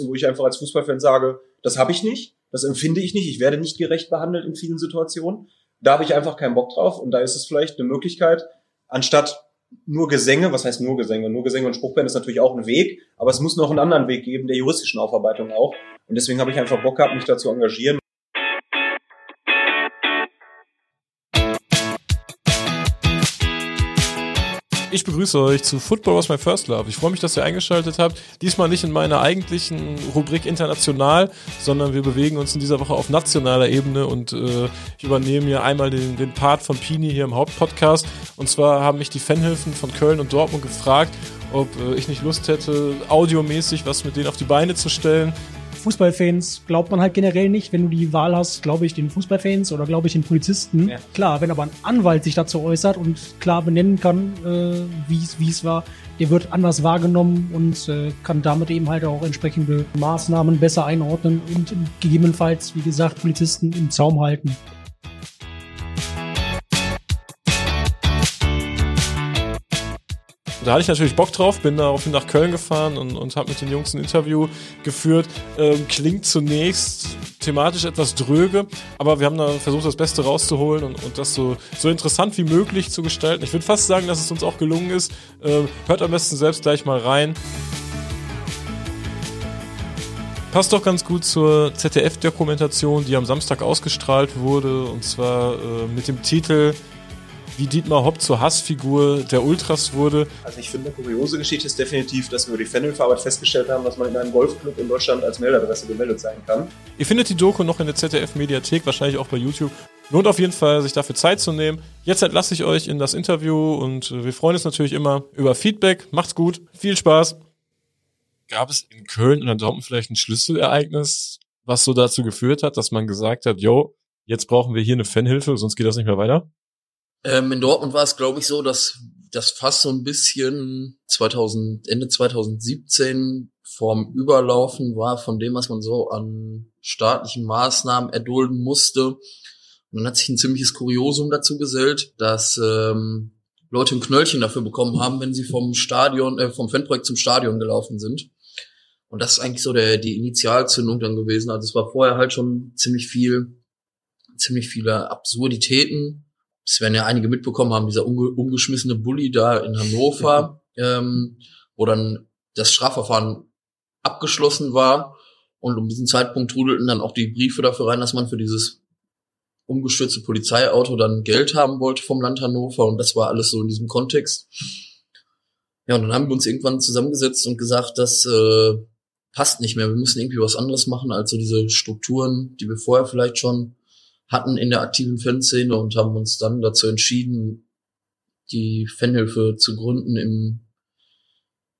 wo ich einfach als Fußballfan sage, das habe ich nicht, das empfinde ich nicht, ich werde nicht gerecht behandelt in vielen Situationen. Da habe ich einfach keinen Bock drauf und da ist es vielleicht eine Möglichkeit, anstatt nur Gesänge, was heißt nur Gesänge? Nur Gesänge und Spruchband ist natürlich auch ein Weg, aber es muss noch einen anderen Weg geben, der juristischen Aufarbeitung auch. Und deswegen habe ich einfach Bock gehabt, mich da zu engagieren. Ich begrüße euch zu Football was my first love. Ich freue mich, dass ihr eingeschaltet habt. Diesmal nicht in meiner eigentlichen Rubrik international, sondern wir bewegen uns in dieser Woche auf nationaler Ebene und äh, ich übernehme hier einmal den, den Part von Pini hier im Hauptpodcast. Und zwar haben mich die Fanhilfen von Köln und Dortmund gefragt, ob äh, ich nicht Lust hätte, audiomäßig was mit denen auf die Beine zu stellen. Fußballfans glaubt man halt generell nicht, wenn du die Wahl hast, glaube ich den Fußballfans oder glaube ich den Polizisten. Ja. Klar, wenn aber ein Anwalt sich dazu äußert und klar benennen kann, äh, wie es war, der wird anders wahrgenommen und äh, kann damit eben halt auch entsprechende Maßnahmen besser einordnen und gegebenenfalls, wie gesagt, Polizisten im Zaum halten. Da hatte ich natürlich Bock drauf, bin daraufhin nach Köln gefahren und, und habe mit den Jungs ein Interview geführt. Ähm, klingt zunächst thematisch etwas dröge, aber wir haben da versucht, das Beste rauszuholen und, und das so, so interessant wie möglich zu gestalten. Ich würde fast sagen, dass es uns auch gelungen ist. Ähm, hört am besten selbst gleich mal rein. Passt doch ganz gut zur ZDF-Dokumentation, die am Samstag ausgestrahlt wurde, und zwar äh, mit dem Titel wie Dietmar Hopp zur Hassfigur der Ultras wurde. Also ich finde, eine kuriose Geschichte ist definitiv, dass wir über die Fanhilfearbeit festgestellt haben, dass man in einem Golfclub in Deutschland als Meldadresse gemeldet sein kann. Ihr findet die Doku noch in der ZDF-Mediathek, wahrscheinlich auch bei YouTube. Lohnt auf jeden Fall, sich dafür Zeit zu nehmen. Jetzt entlasse ich euch in das Interview und wir freuen uns natürlich immer über Feedback. Macht's gut, viel Spaß. Gab es in Köln und in Dortmund vielleicht ein Schlüsselereignis, was so dazu geführt hat, dass man gesagt hat, yo, jetzt brauchen wir hier eine Fanhilfe, sonst geht das nicht mehr weiter? Ähm, in Dortmund war es, glaube ich, so, dass das fast so ein bisschen 2000, Ende 2017 vorm Überlaufen war von dem, was man so an staatlichen Maßnahmen erdulden musste. Und dann hat sich ein ziemliches Kuriosum dazu gesellt, dass ähm, Leute ein Knöllchen dafür bekommen haben, wenn sie vom Stadion, äh, vom Fanprojekt zum Stadion gelaufen sind. Und das ist eigentlich so der, die Initialzündung dann gewesen. Also es war vorher halt schon ziemlich viel, ziemlich viele Absurditäten das werden ja einige mitbekommen haben, dieser umge umgeschmissene Bully da in Hannover, ähm, wo dann das Strafverfahren abgeschlossen war und um diesen Zeitpunkt trudelten dann auch die Briefe dafür rein, dass man für dieses umgestürzte Polizeiauto dann Geld haben wollte vom Land Hannover und das war alles so in diesem Kontext. Ja, und dann haben wir uns irgendwann zusammengesetzt und gesagt, das äh, passt nicht mehr. Wir müssen irgendwie was anderes machen als so diese Strukturen, die wir vorher vielleicht schon hatten in der aktiven Fanszene und haben uns dann dazu entschieden, die Fanhilfe zu gründen im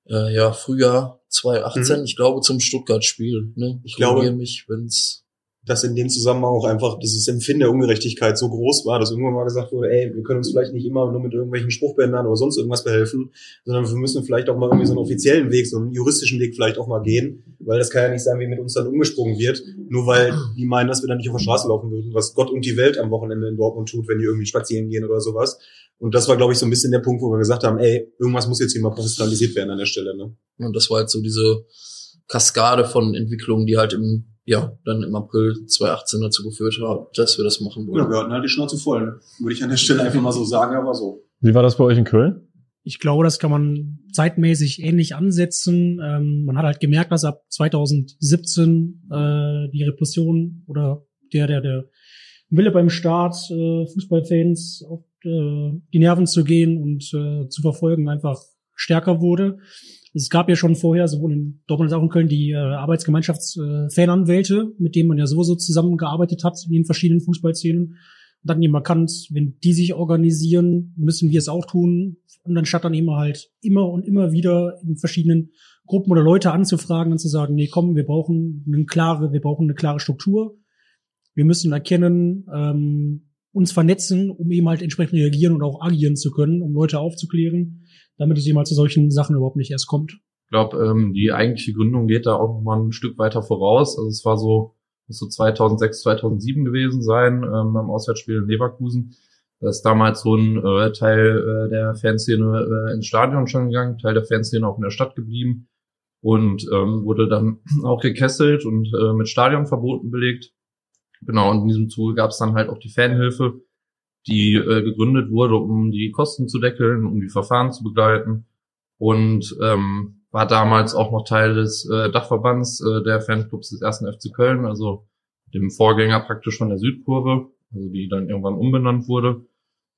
äh, ja, Frühjahr 2018, mhm. ich glaube zum Stuttgart-Spiel. Ne? Ich, ich glaube mich, wenn's dass in dem Zusammenhang auch einfach dieses Empfinden der Ungerechtigkeit so groß war, dass irgendwann mal gesagt wurde, ey, wir können uns vielleicht nicht immer nur mit irgendwelchen Spruchbändern oder sonst irgendwas behelfen, sondern wir müssen vielleicht auch mal irgendwie so einen offiziellen Weg, so einen juristischen Weg vielleicht auch mal gehen, weil das kann ja nicht sein, wie mit uns dann umgesprungen wird, nur weil die meinen, dass wir dann nicht auf der Straße laufen würden, was Gott und die Welt am Wochenende in Dortmund tut, wenn die irgendwie spazieren gehen oder sowas. Und das war, glaube ich, so ein bisschen der Punkt, wo wir gesagt haben, ey, irgendwas muss jetzt hier mal professionalisiert werden an der Stelle. Ne? Und das war halt so diese Kaskade von Entwicklungen, die halt im ja, dann im April 2018 dazu geführt hat, dass wir das machen wollen. Ja, wir hatten halt die Schnauze voll, ne? würde ich an der Stelle einfach mal so sagen, aber so. Wie war das bei euch in Köln? Ich glaube, das kann man zeitmäßig ähnlich ansetzen. Ähm, man hat halt gemerkt, dass ab 2017 äh, die Repression oder der, der, der Wille beim Staat, äh, Fußballfans auf äh, die Nerven zu gehen und äh, zu verfolgen, einfach stärker wurde. Es gab ja schon vorher, sowohl in Dortmund als auch in Köln, die äh, Arbeitsgemeinschaftsfananwälte, äh, mit denen man ja sowieso zusammengearbeitet hat in den verschiedenen Fußballszenen. Und dann eben erkannt, wenn die sich organisieren, müssen wir es auch tun. Und anstatt dann eben halt immer und immer wieder in verschiedenen Gruppen oder Leute anzufragen und zu sagen, nee, komm, wir brauchen eine klare, wir brauchen eine klare Struktur. Wir müssen erkennen, ähm, uns vernetzen, um eben halt entsprechend reagieren und auch agieren zu können, um Leute aufzuklären damit es jemals zu solchen Sachen überhaupt nicht erst kommt. Ich glaube, ähm, die eigentliche Gründung geht da auch noch mal ein Stück weiter voraus. Also es war so, muss so 2006, 2007 gewesen sein ähm, beim Auswärtsspiel in Leverkusen. Da ist damals so ein äh, Teil äh, der Fanszene äh, ins Stadion schon gegangen, Teil der Fanszene auch in der Stadt geblieben. und ähm, wurde dann auch gekesselt und äh, mit Stadionverboten belegt. Genau, und in diesem Zuge gab es dann halt auch die Fanhilfe, die äh, gegründet wurde, um die Kosten zu deckeln, um die Verfahren zu begleiten und ähm, war damals auch noch Teil des äh, Dachverbands äh, der Fanclubs des ersten FC Köln, also dem Vorgänger praktisch von der Südkurve, also die dann irgendwann umbenannt wurde.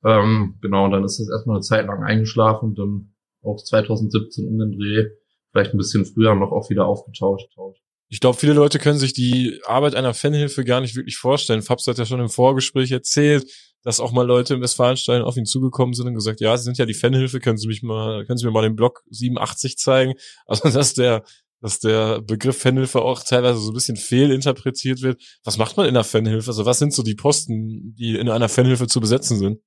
Ähm, genau, und dann ist das erstmal eine Zeit lang eingeschlafen, dann auch 2017 um den Dreh vielleicht ein bisschen früher noch auch wieder aufgetaucht. Ich glaube, viele Leute können sich die Arbeit einer Fanhilfe gar nicht wirklich vorstellen. Fabs hat ja schon im Vorgespräch erzählt, dass auch mal Leute im Westfalenstein auf ihn zugekommen sind und gesagt, ja, Sie sind ja die Fanhilfe, können Sie mich mal, können Sie mir mal den Blog 87 zeigen? Also, dass der, dass der Begriff Fanhilfe auch teilweise so ein bisschen fehlinterpretiert wird. Was macht man in einer Fanhilfe? Also, was sind so die Posten, die in einer Fanhilfe zu besetzen sind?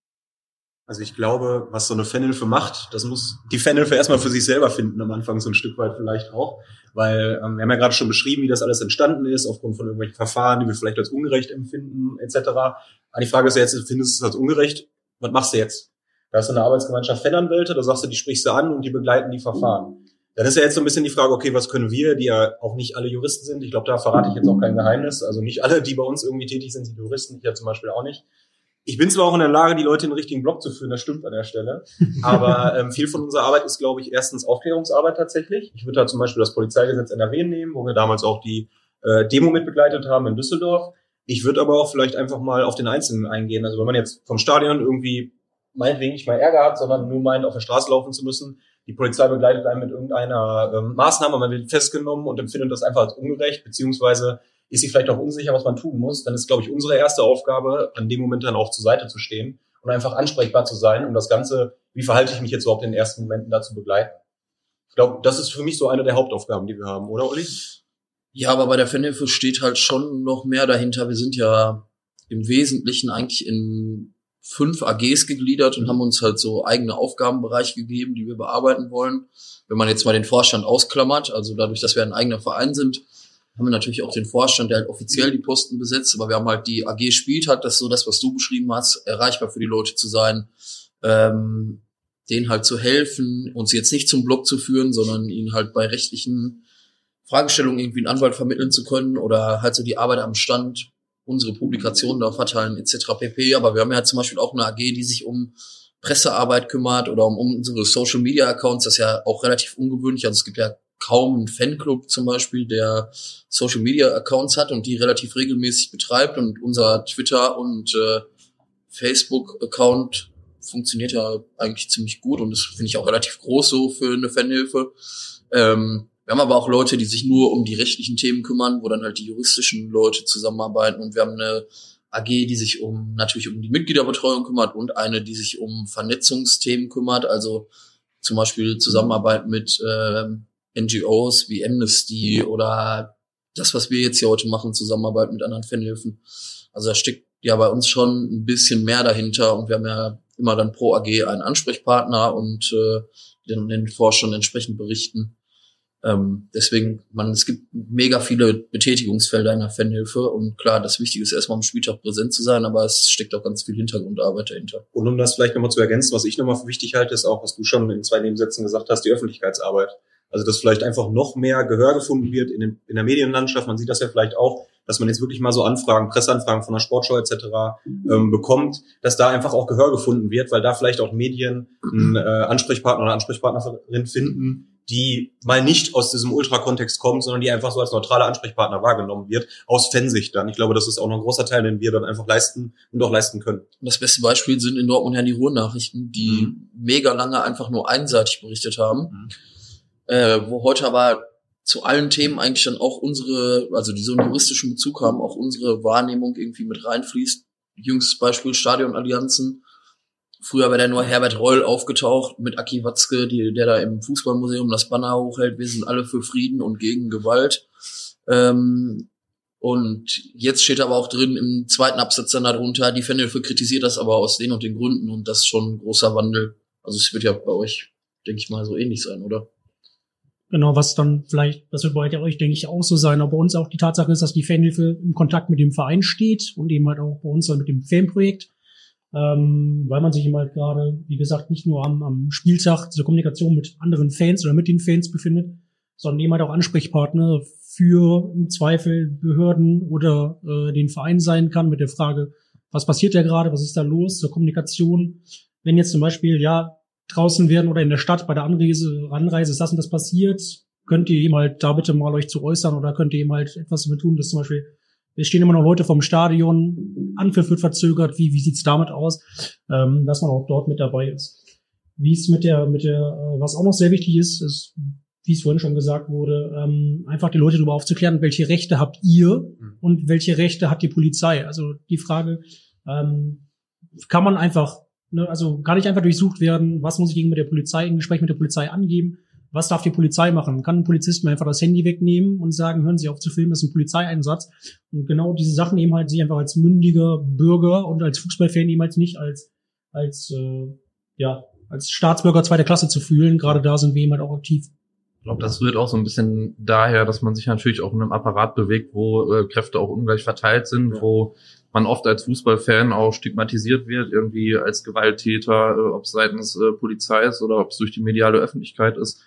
Also ich glaube, was so eine Fanhilfe macht, das muss die Fanhilfe erstmal für sich selber finden, am Anfang so ein Stück weit vielleicht auch. Weil ähm, wir haben ja gerade schon beschrieben, wie das alles entstanden ist, aufgrund von irgendwelchen Verfahren, die wir vielleicht als ungerecht empfinden, etc. Aber die Frage ist ja jetzt, findest du es als ungerecht? Was machst du jetzt? Da hast du eine Arbeitsgemeinschaft Fananwälte, da sagst du, die sprichst du an und die begleiten die Verfahren. Dann ist ja jetzt so ein bisschen die Frage, okay, was können wir, die ja auch nicht alle Juristen sind, ich glaube, da verrate ich jetzt auch kein Geheimnis, also nicht alle, die bei uns irgendwie tätig sind, sind Juristen, ich ja zum Beispiel auch nicht. Ich bin zwar auch in der Lage, die Leute in den richtigen Blog zu führen, das stimmt an der Stelle. Aber ähm, viel von unserer Arbeit ist, glaube ich, erstens Aufklärungsarbeit tatsächlich. Ich würde da zum Beispiel das Polizeigesetz NRW nehmen, wo wir damals auch die äh, Demo mitbegleitet haben in Düsseldorf. Ich würde aber auch vielleicht einfach mal auf den Einzelnen eingehen. Also wenn man jetzt vom Stadion irgendwie meinetwegen nicht mal Ärger hat, sondern nur meint, auf der Straße laufen zu müssen, die Polizei begleitet einen mit irgendeiner ähm, Maßnahme, man wird festgenommen und empfindet das einfach als ungerecht, beziehungsweise ist sie vielleicht auch unsicher, was man tun muss, dann ist, glaube ich, unsere erste Aufgabe, an dem Moment dann auch zur Seite zu stehen und einfach ansprechbar zu sein, um das Ganze, wie verhalte ich mich jetzt überhaupt in den ersten Momenten dazu begleiten. Ich glaube, das ist für mich so eine der Hauptaufgaben, die wir haben, oder Uli? Ja, aber bei der Fanhilfe steht halt schon noch mehr dahinter. Wir sind ja im Wesentlichen eigentlich in fünf AGs gegliedert und haben uns halt so eigene Aufgabenbereiche gegeben, die wir bearbeiten wollen. Wenn man jetzt mal den Vorstand ausklammert, also dadurch, dass wir ein eigener Verein sind, haben wir natürlich auch den Vorstand, der halt offiziell die Posten besetzt, aber wir haben halt die AG spielt halt das so das, was du beschrieben hast, erreichbar für die Leute zu sein, ähm, denen halt zu helfen, uns jetzt nicht zum Block zu führen, sondern ihnen halt bei rechtlichen Fragestellungen irgendwie einen Anwalt vermitteln zu können oder halt so die Arbeit am Stand, unsere Publikationen da verteilen etc. pp. Aber wir haben ja zum Beispiel auch eine AG, die sich um Pressearbeit kümmert oder um, um unsere Social Media Accounts. Das ist ja auch relativ ungewöhnlich. Also es gibt ja kaum einen Fanclub zum Beispiel, der Social Media Accounts hat und die relativ regelmäßig betreibt und unser Twitter und äh, Facebook Account funktioniert ja eigentlich ziemlich gut und das finde ich auch relativ groß so für eine Fanhilfe. Ähm, wir haben aber auch Leute, die sich nur um die rechtlichen Themen kümmern, wo dann halt die juristischen Leute zusammenarbeiten und wir haben eine AG, die sich um natürlich um die Mitgliederbetreuung kümmert und eine, die sich um Vernetzungsthemen kümmert, also zum Beispiel Zusammenarbeit mit ähm, NGOs wie Amnesty oder das, was wir jetzt hier heute machen, Zusammenarbeit mit anderen Fanhilfen. Also da steckt ja bei uns schon ein bisschen mehr dahinter und wir haben ja immer dann pro AG einen Ansprechpartner und äh, den, den Forschern entsprechend berichten. Ähm, deswegen, man, es gibt mega viele Betätigungsfelder in der Fanhilfe und klar, das Wichtige ist erstmal am Spieltag präsent zu sein, aber es steckt auch ganz viel Hintergrundarbeit dahinter. Und um das vielleicht nochmal zu ergänzen, was ich nochmal für wichtig halte, ist auch, was du schon in zwei Nebensätzen gesagt hast, die Öffentlichkeitsarbeit. Also dass vielleicht einfach noch mehr Gehör gefunden wird in, den, in der Medienlandschaft. Man sieht das ja vielleicht auch, dass man jetzt wirklich mal so Anfragen, Presseanfragen von der Sportschau etc. Ähm, bekommt, dass da einfach auch Gehör gefunden wird, weil da vielleicht auch Medien einen äh, Ansprechpartner oder Ansprechpartnerin finden, die mal nicht aus diesem Ultra-Kontext kommt, sondern die einfach so als neutraler Ansprechpartner wahrgenommen wird, aus Fansicht dann. Ich glaube, das ist auch noch ein großer Teil, den wir dann einfach leisten und auch leisten können. Das beste Beispiel sind in Dortmund ja die Ruhrnachrichten, die mhm. mega lange einfach nur einseitig berichtet haben. Mhm äh, wo heute aber zu allen Themen eigentlich dann auch unsere, also die so einen juristischen Bezug haben, auch unsere Wahrnehmung irgendwie mit reinfließt. Jüngstes Beispiel Stadionallianzen. Früher wäre da nur Herbert Reul aufgetaucht mit Aki Watzke, die, der da im Fußballmuseum das Banner hochhält. Wir sind alle für Frieden und gegen Gewalt. Ähm, und jetzt steht aber auch drin im zweiten Absatz dann darunter, die Fanhilfe kritisiert das aber aus den und den Gründen und das ist schon ein großer Wandel. Also es wird ja bei euch, denke ich mal, so ähnlich sein, oder? Genau, was dann vielleicht, das wird bei euch, denke ich, auch so sein. Aber bei uns auch die Tatsache ist, dass die Fanhilfe im Kontakt mit dem Verein steht und eben halt auch bei uns dann mit dem Fanprojekt. Ähm, weil man sich eben halt gerade, wie gesagt, nicht nur am, am Spieltag zur Kommunikation mit anderen Fans oder mit den Fans befindet, sondern nehmen halt auch Ansprechpartner für im Zweifel Behörden oder äh, den Verein sein kann mit der Frage, was passiert da gerade, was ist da los zur Kommunikation. Wenn jetzt zum Beispiel, ja, draußen werden oder in der Stadt bei der Anreise, Anreise ist das und das passiert, könnt ihr ihm halt da bitte mal euch zu äußern oder könnt ihr ihm halt etwas damit tun, dass zum Beispiel es stehen immer noch Leute vom Stadion, Anpfiff wird verzögert, wie, wie sieht's damit aus, ähm, dass man auch dort mit dabei ist. Wie es mit der, mit der, äh, was auch noch sehr wichtig ist, ist, wie es vorhin schon gesagt wurde, ähm, einfach die Leute darüber aufzuklären, welche Rechte habt ihr mhm. und welche Rechte hat die Polizei. Also die Frage, ähm, kann man einfach, ne, also gar nicht einfach durchsucht werden, was muss ich gegenüber der Polizei, im Gespräch mit der Polizei angeben, was darf die Polizei machen? Kann ein Polizist mir einfach das Handy wegnehmen und sagen, hören Sie auf zu filmen, das ist ein Polizeieinsatz. Und genau diese Sachen eben halt sich einfach als mündiger Bürger und als Fußballfan eben halt nicht als, als, äh, ja, als Staatsbürger zweiter Klasse zu fühlen. Gerade da sind wir eben halt auch aktiv. Ich glaube, das rührt auch so ein bisschen daher, dass man sich natürlich auch in einem Apparat bewegt, wo äh, Kräfte auch ungleich verteilt sind, ja. wo man oft als Fußballfan auch stigmatisiert wird, irgendwie als Gewalttäter, äh, ob es seitens äh, Polizei ist oder ob es durch die mediale Öffentlichkeit ist.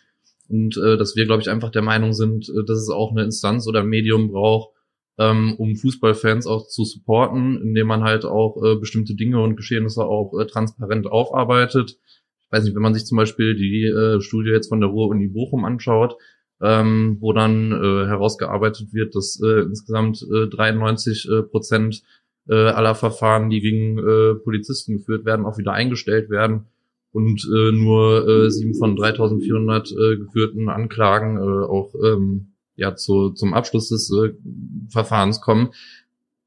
Und äh, dass wir, glaube ich, einfach der Meinung sind, äh, dass es auch eine Instanz oder ein Medium braucht, ähm, um Fußballfans auch zu supporten, indem man halt auch äh, bestimmte Dinge und Geschehnisse auch äh, transparent aufarbeitet. Ich weiß nicht, wenn man sich zum Beispiel die äh, Studie jetzt von der Ruhr-Uni Bochum anschaut, ähm, wo dann äh, herausgearbeitet wird, dass äh, insgesamt äh, 93 äh, Prozent äh, aller Verfahren, die gegen äh, Polizisten geführt werden, auch wieder eingestellt werden und äh, nur äh, sieben von 3400 äh, geführten Anklagen äh, auch ähm, ja zu, zum Abschluss des äh, Verfahrens kommen,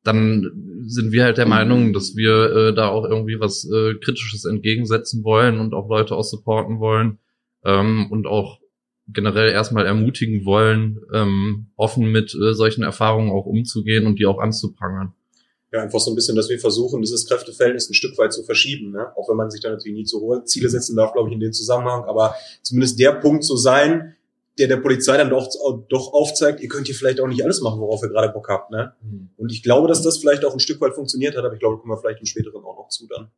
dann sind wir halt der Meinung, dass wir äh, da auch irgendwie was äh, Kritisches entgegensetzen wollen und auch Leute auch supporten wollen ähm, und auch generell erstmal ermutigen wollen, ähm, offen mit äh, solchen Erfahrungen auch umzugehen und die auch anzuprangern ja, einfach so ein bisschen, dass wir versuchen, dieses Kräfteverhältnis ein Stück weit zu verschieben. Ne? Auch wenn man sich da natürlich nie zu hohe Ziele setzen darf, glaube ich, in dem Zusammenhang. Aber zumindest der Punkt zu sein, der der Polizei dann doch, doch aufzeigt, ihr könnt hier vielleicht auch nicht alles machen, worauf ihr gerade Bock habt. Ne? Mhm. Und ich glaube, dass das vielleicht auch ein Stück weit funktioniert hat, aber ich glaube, kommen wir vielleicht im späteren auch noch zu dann.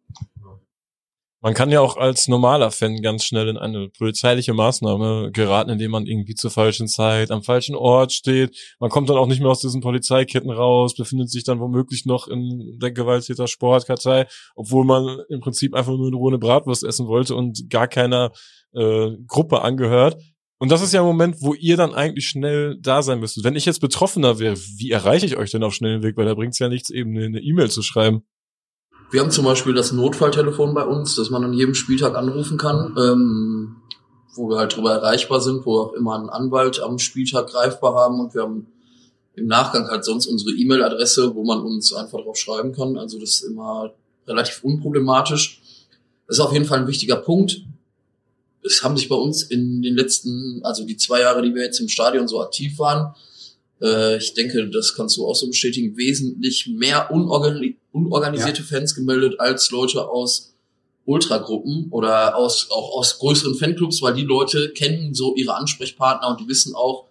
Man kann ja auch als normaler Fan ganz schnell in eine polizeiliche Maßnahme geraten, indem man irgendwie zur falschen Zeit am falschen Ort steht. Man kommt dann auch nicht mehr aus diesen Polizeiketten raus, befindet sich dann womöglich noch in der Gewalttäter Sportkartei, obwohl man im Prinzip einfach nur eine rohe Bratwurst essen wollte und gar keiner äh, Gruppe angehört. Und das ist ja ein Moment, wo ihr dann eigentlich schnell da sein müsstet. Wenn ich jetzt Betroffener wäre, wie erreiche ich euch denn auf schnellen Weg? Weil da bringt es ja nichts, eben eine E-Mail zu schreiben. Wir haben zum Beispiel das Notfalltelefon bei uns, das man an jedem Spieltag anrufen kann, ähm, wo wir halt drüber erreichbar sind, wo wir auch immer einen Anwalt am Spieltag greifbar haben und wir haben im Nachgang halt sonst unsere E-Mail-Adresse, wo man uns einfach drauf schreiben kann. Also das ist immer relativ unproblematisch. Das ist auf jeden Fall ein wichtiger Punkt. Es haben sich bei uns in den letzten, also die zwei Jahre, die wir jetzt im Stadion so aktiv waren, äh, ich denke, das kannst du auch so bestätigen, wesentlich mehr unorgan unorganisierte ja. Fans gemeldet als Leute aus Ultragruppen oder aus, auch aus größeren Fanclubs, weil die Leute kennen so ihre Ansprechpartner und die wissen auch,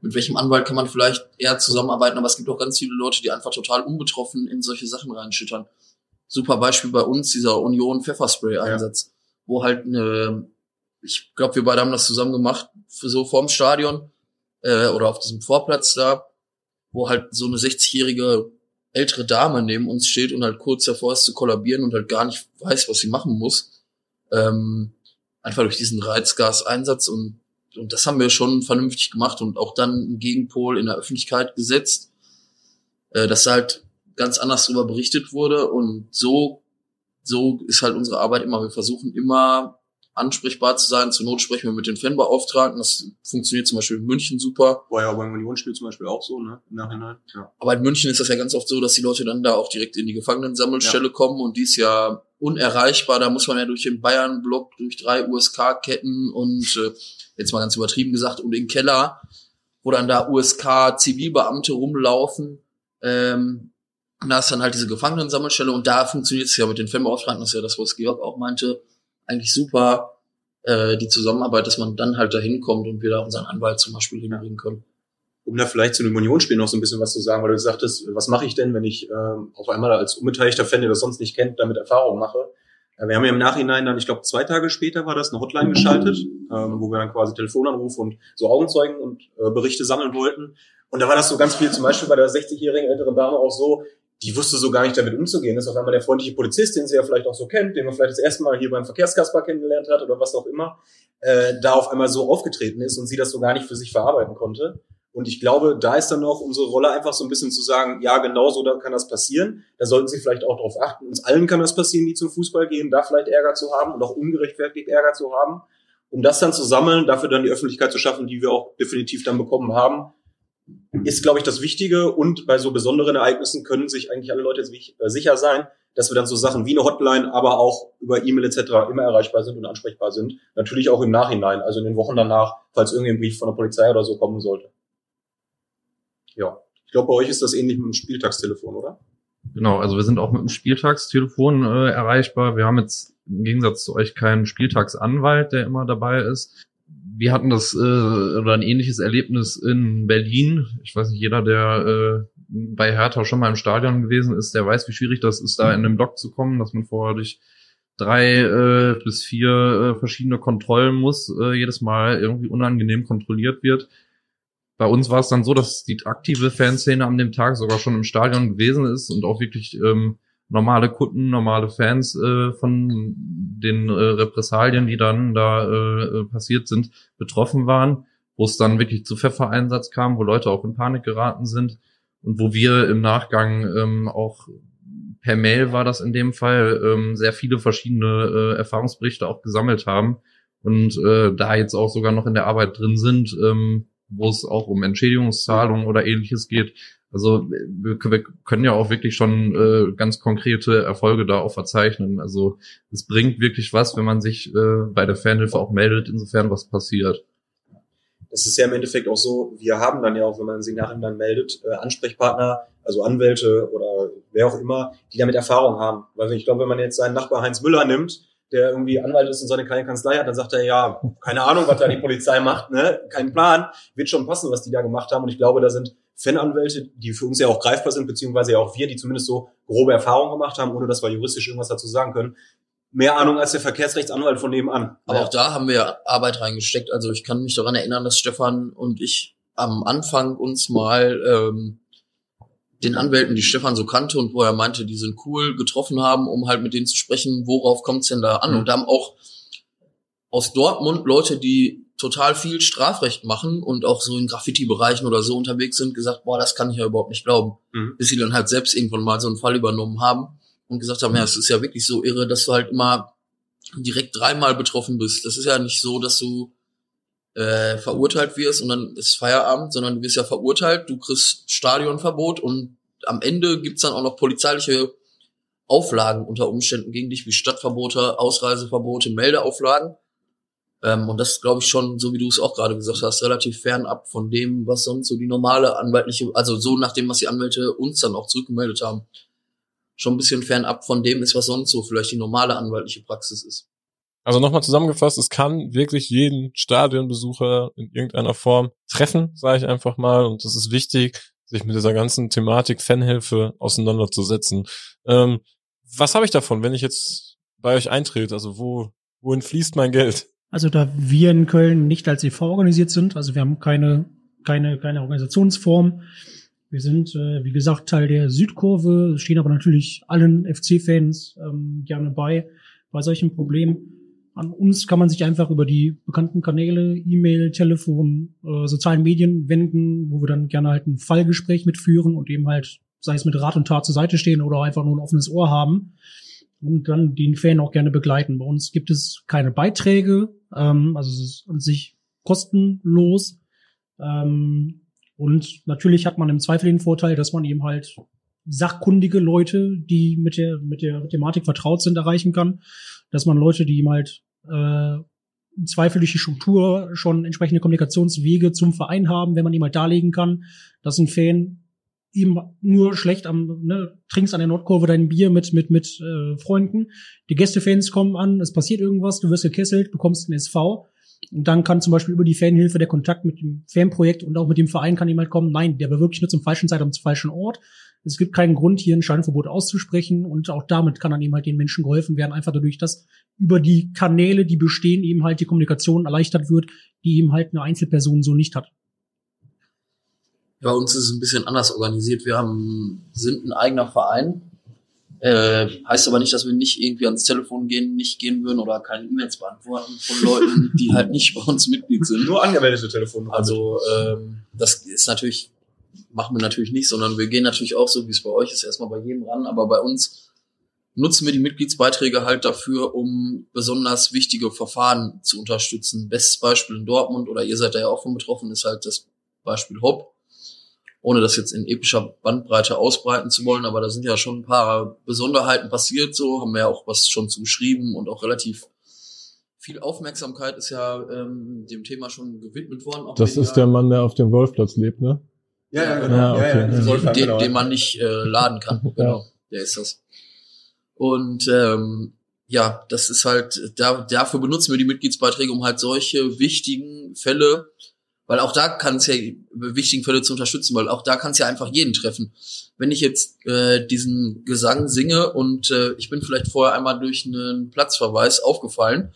mit welchem Anwalt kann man vielleicht eher zusammenarbeiten, aber es gibt auch ganz viele Leute, die einfach total unbetroffen in solche Sachen reinschüttern. Super Beispiel bei uns, dieser Union Pfefferspray-Einsatz, ja. wo halt eine, ich glaube, wir beide haben das zusammen gemacht, so vorm Stadion, äh, oder auf diesem Vorplatz da, wo halt so eine 60-jährige ältere Dame neben uns steht und halt kurz davor ist zu kollabieren und halt gar nicht weiß, was sie machen muss. Ähm, einfach durch diesen Reizgaseinsatz und, und das haben wir schon vernünftig gemacht und auch dann einen Gegenpol in der Öffentlichkeit gesetzt, äh, dass halt ganz anders darüber berichtet wurde und so, so ist halt unsere Arbeit immer. Wir versuchen immer ansprechbar zu sein. Zur Not sprechen wir mit den Fanbeauftragten. Das funktioniert zum Beispiel in München super. War ja beim Unionsspiel zum Beispiel auch so, ne? Im Nachhinein. Ja. Aber in München ist das ja ganz oft so, dass die Leute dann da auch direkt in die Gefangenensammelstelle ja. kommen und die ist ja unerreichbar. Da muss man ja durch den Bayern-Block, durch drei USK-Ketten und äh, jetzt mal ganz übertrieben gesagt, um den Keller, wo dann da USK-Zivilbeamte rumlaufen. Ähm, und da ist dann halt diese Gefangenensammelstelle und da funktioniert es ja mit den Fanbeauftragten, das ist ja das, was Georg auch meinte, eigentlich super äh, die Zusammenarbeit, dass man dann halt dahin kommt und wir da unseren Anwalt zum Beispiel hinbringen können. Um da vielleicht zu dem Unionsspiel noch so ein bisschen was zu sagen, weil du sagtest, was mache ich denn, wenn ich äh, auf einmal als unbeteiligter Fan, der das sonst nicht kennt, damit Erfahrung mache? Äh, Wir haben ja im Nachhinein dann, ich glaube, zwei Tage später war das eine Hotline geschaltet, ähm, wo wir dann quasi Telefonanrufe und so Augenzeugen und äh, Berichte sammeln wollten. Und da war das so ganz viel, zum Beispiel bei der 60-jährigen älteren Dame auch so, die wusste so gar nicht damit umzugehen. Das ist auf einmal der freundliche Polizist, den sie ja vielleicht auch so kennt, den man vielleicht das erste Mal hier beim Verkehrskasper kennengelernt hat oder was auch immer, äh, da auf einmal so aufgetreten ist und sie das so gar nicht für sich verarbeiten konnte. Und ich glaube, da ist dann auch unsere Rolle einfach so ein bisschen zu sagen, ja, genau so da kann das passieren. Da sollten Sie vielleicht auch darauf achten. Uns allen kann das passieren, die zum Fußball gehen, da vielleicht Ärger zu haben und auch ungerechtfertigt Ärger zu haben. Um das dann zu sammeln, dafür dann die Öffentlichkeit zu schaffen, die wir auch definitiv dann bekommen haben, ist, glaube ich, das Wichtige. Und bei so besonderen Ereignissen können sich eigentlich alle Leute äh, sicher sein, dass wir dann so Sachen wie eine Hotline, aber auch über E-Mail etc. immer erreichbar sind und ansprechbar sind. Natürlich auch im Nachhinein, also in den Wochen danach, falls irgendwie ein Brief von der Polizei oder so kommen sollte. Ja, ich glaube, bei euch ist das ähnlich mit dem Spieltagstelefon, oder? Genau, also wir sind auch mit dem Spieltagstelefon äh, erreichbar. Wir haben jetzt im Gegensatz zu euch keinen Spieltagsanwalt, der immer dabei ist. Wir hatten das äh, oder ein ähnliches Erlebnis in Berlin. Ich weiß nicht, jeder, der äh, bei Hertha schon mal im Stadion gewesen ist, der weiß, wie schwierig das ist, da in den Block zu kommen, dass man vorher durch drei äh, bis vier äh, verschiedene Kontrollen muss, äh, jedes Mal irgendwie unangenehm kontrolliert wird. Bei uns war es dann so, dass die aktive Fanszene an dem Tag sogar schon im Stadion gewesen ist und auch wirklich ähm, normale Kunden, normale Fans äh, von den äh, Repressalien, die dann da äh, passiert sind, betroffen waren, wo es dann wirklich zu Pfeffereinsatz kam, wo Leute auch in Panik geraten sind und wo wir im Nachgang ähm, auch per Mail war das in dem Fall ähm, sehr viele verschiedene äh, Erfahrungsberichte auch gesammelt haben und äh, da jetzt auch sogar noch in der Arbeit drin sind, ähm, wo es auch um Entschädigungszahlungen oder ähnliches geht. Also wir, wir können ja auch wirklich schon äh, ganz konkrete Erfolge da auch verzeichnen. Also es bringt wirklich was, wenn man sich äh, bei der Fanhilfe auch meldet, insofern was passiert. Es ist ja im Endeffekt auch so, wir haben dann ja auch, wenn man sich nachher dann meldet, äh, Ansprechpartner, also Anwälte oder wer auch immer, die damit Erfahrung haben. Weil ich glaube, wenn man jetzt seinen Nachbar Heinz Müller nimmt, der irgendwie Anwalt ist und seine kleine Kanzlei hat, dann sagt er, ja, keine Ahnung, was da die Polizei macht, ne? Kein Plan. Wird schon passen, was die da gemacht haben. Und ich glaube, da sind Fananwälte, die für uns ja auch greifbar sind, beziehungsweise ja auch wir, die zumindest so grobe Erfahrungen gemacht haben, ohne dass wir juristisch irgendwas dazu sagen können. Mehr Ahnung als der Verkehrsrechtsanwalt von nebenan. Aber Ja. auch da haben wir Arbeit reingesteckt. Also ich kann mich daran erinnern, dass Stefan und ich am Anfang uns mal ähm, den Anwälten, die Stefan so kannte und wo er meinte, die sind cool, getroffen haben, um halt mit denen zu sprechen, worauf kommt's denn da an? Mhm. Und da haben auch aus Dortmund Leute, die total viel Strafrecht machen und auch so in Graffiti-Bereichen oder so unterwegs sind, gesagt, boah, das kann ich ja überhaupt nicht glauben. Mhm. Bis sie dann halt selbst irgendwann mal so einen Fall übernommen haben und gesagt haben, ja, es ist ja wirklich so irre, dass du halt immer direkt dreimal betroffen bist. Das ist ja nicht so, dass du äh, verurteilt wirst und dann ist Feierabend, sondern du wirst ja verurteilt, du kriegst Stadionverbot und am Ende gibt's dann auch noch polizeiliche Auflagen unter Umständen gegen dich, wie Stadtverbote, Ausreiseverbote, Meldeauflagen. Ähm, und das glaube ich, schon, so wie du es auch gerade gesagt hast, relativ fernab von dem, was sonst so die normale anwaltliche, also so nach dem, was die Anwälte uns dann auch zurückgemeldet haben, schon ein bisschen fernab von dem ist, was sonst so vielleicht die normale anwaltliche Praxis ist. Also nochmal zusammengefasst, es kann wirklich jeden Stadionbesucher in irgendeiner Form treffen, sage ich einfach mal. Und es ist wichtig, sich mit dieser ganzen Thematik Fanhilfe auseinanderzusetzen. Ähm, was habe ich davon, wenn ich jetzt bei euch eintrete? Also wo, wohin fließt mein Geld? Also da wir in Köln nicht als e.V. organisiert sind, also wir haben keine, keine, keine Organisationsform. Wir sind, äh, wie gesagt, Teil der Südkurve, stehen aber natürlich allen FC-Fans ähm, gerne bei, bei solchen Problemen. An uns kann man sich einfach über die bekannten Kanäle, E-Mail, Telefon, äh, sozialen Medien wenden, wo wir dann gerne halt ein Fallgespräch mitführen und eben halt, sei es mit Rat und Tat zur Seite stehen oder einfach nur ein offenes Ohr haben und dann den Fan auch gerne begleiten. Bei uns gibt es keine Beiträge, ähm, also es ist an sich kostenlos. Ähm, und natürlich hat man im Zweifel den Vorteil, dass man eben halt sachkundige Leute, die mit der mit der Thematik vertraut sind, erreichen kann. Dass man Leute, die ihm halt äh, Zweifel durch die Struktur schon entsprechende Kommunikationswege zum Verein haben, wenn man ihm halt darlegen kann, dass ein Fan ihm nur schlecht am, ne, trinkst an der Nordkurve dein Bier mit, mit, mit äh, Freunden. Die Gästefans kommen an, es passiert irgendwas, du wirst gekesselt, bekommst einen SV. Und dann kann zum Beispiel über die Fanhilfe der Kontakt mit dem Fanprojekt und auch mit dem Verein kann halt kommen, nein, der war wirklich nur zum falschen Zeit am falschen Ort. Es gibt keinen Grund, hier ein Scheinverbot auszusprechen und auch damit kann dann eben halt den Menschen geholfen werden, einfach dadurch, dass über die Kanäle, die bestehen, eben halt die Kommunikation erleichtert wird, die eben halt eine Einzelperson so nicht hat. Bei uns ist es ein bisschen anders organisiert. Wir haben, sind ein eigener Verein. Äh, heißt aber nicht, dass wir nicht irgendwie ans Telefon gehen, nicht gehen würden oder keine E-Mails beantworten von Leuten, die halt nicht bei uns Mitglied sind. Nur angemeldete Telefone. Also ähm, das ist natürlich, machen wir natürlich nicht, sondern wir gehen natürlich auch so, wie es bei euch ist, erstmal bei jedem ran, aber bei uns nutzen wir die Mitgliedsbeiträge halt dafür, um besonders wichtige Verfahren zu unterstützen. Bestes Beispiel in Dortmund, oder ihr seid da ja auch von betroffen, ist halt das Beispiel Hopp ohne das jetzt in epischer Bandbreite ausbreiten zu wollen, aber da sind ja schon ein paar Besonderheiten passiert, so haben wir ja auch was schon zu geschrieben und auch relativ viel Aufmerksamkeit ist ja ähm, dem Thema schon gewidmet worden. Das ist der Mann, der auf dem Golfplatz lebt, ne? Ja, ja, genau. Ja, okay. ja, ja, Den- den, den man nicht äh, laden kann. Genau, der ist das. Und ähm, ja, das ist halt, da, dafür benutzen wir die Mitgliedsbeiträge, um halt solche wichtigen Fälle, weil auch da kann es ja wichtigen Fälle zu unterstützen, weil auch da kann es ja einfach jeden treffen. Wenn ich jetzt äh, diesen Gesang singe und äh, ich bin vielleicht vorher einmal durch einen Platzverweis aufgefallen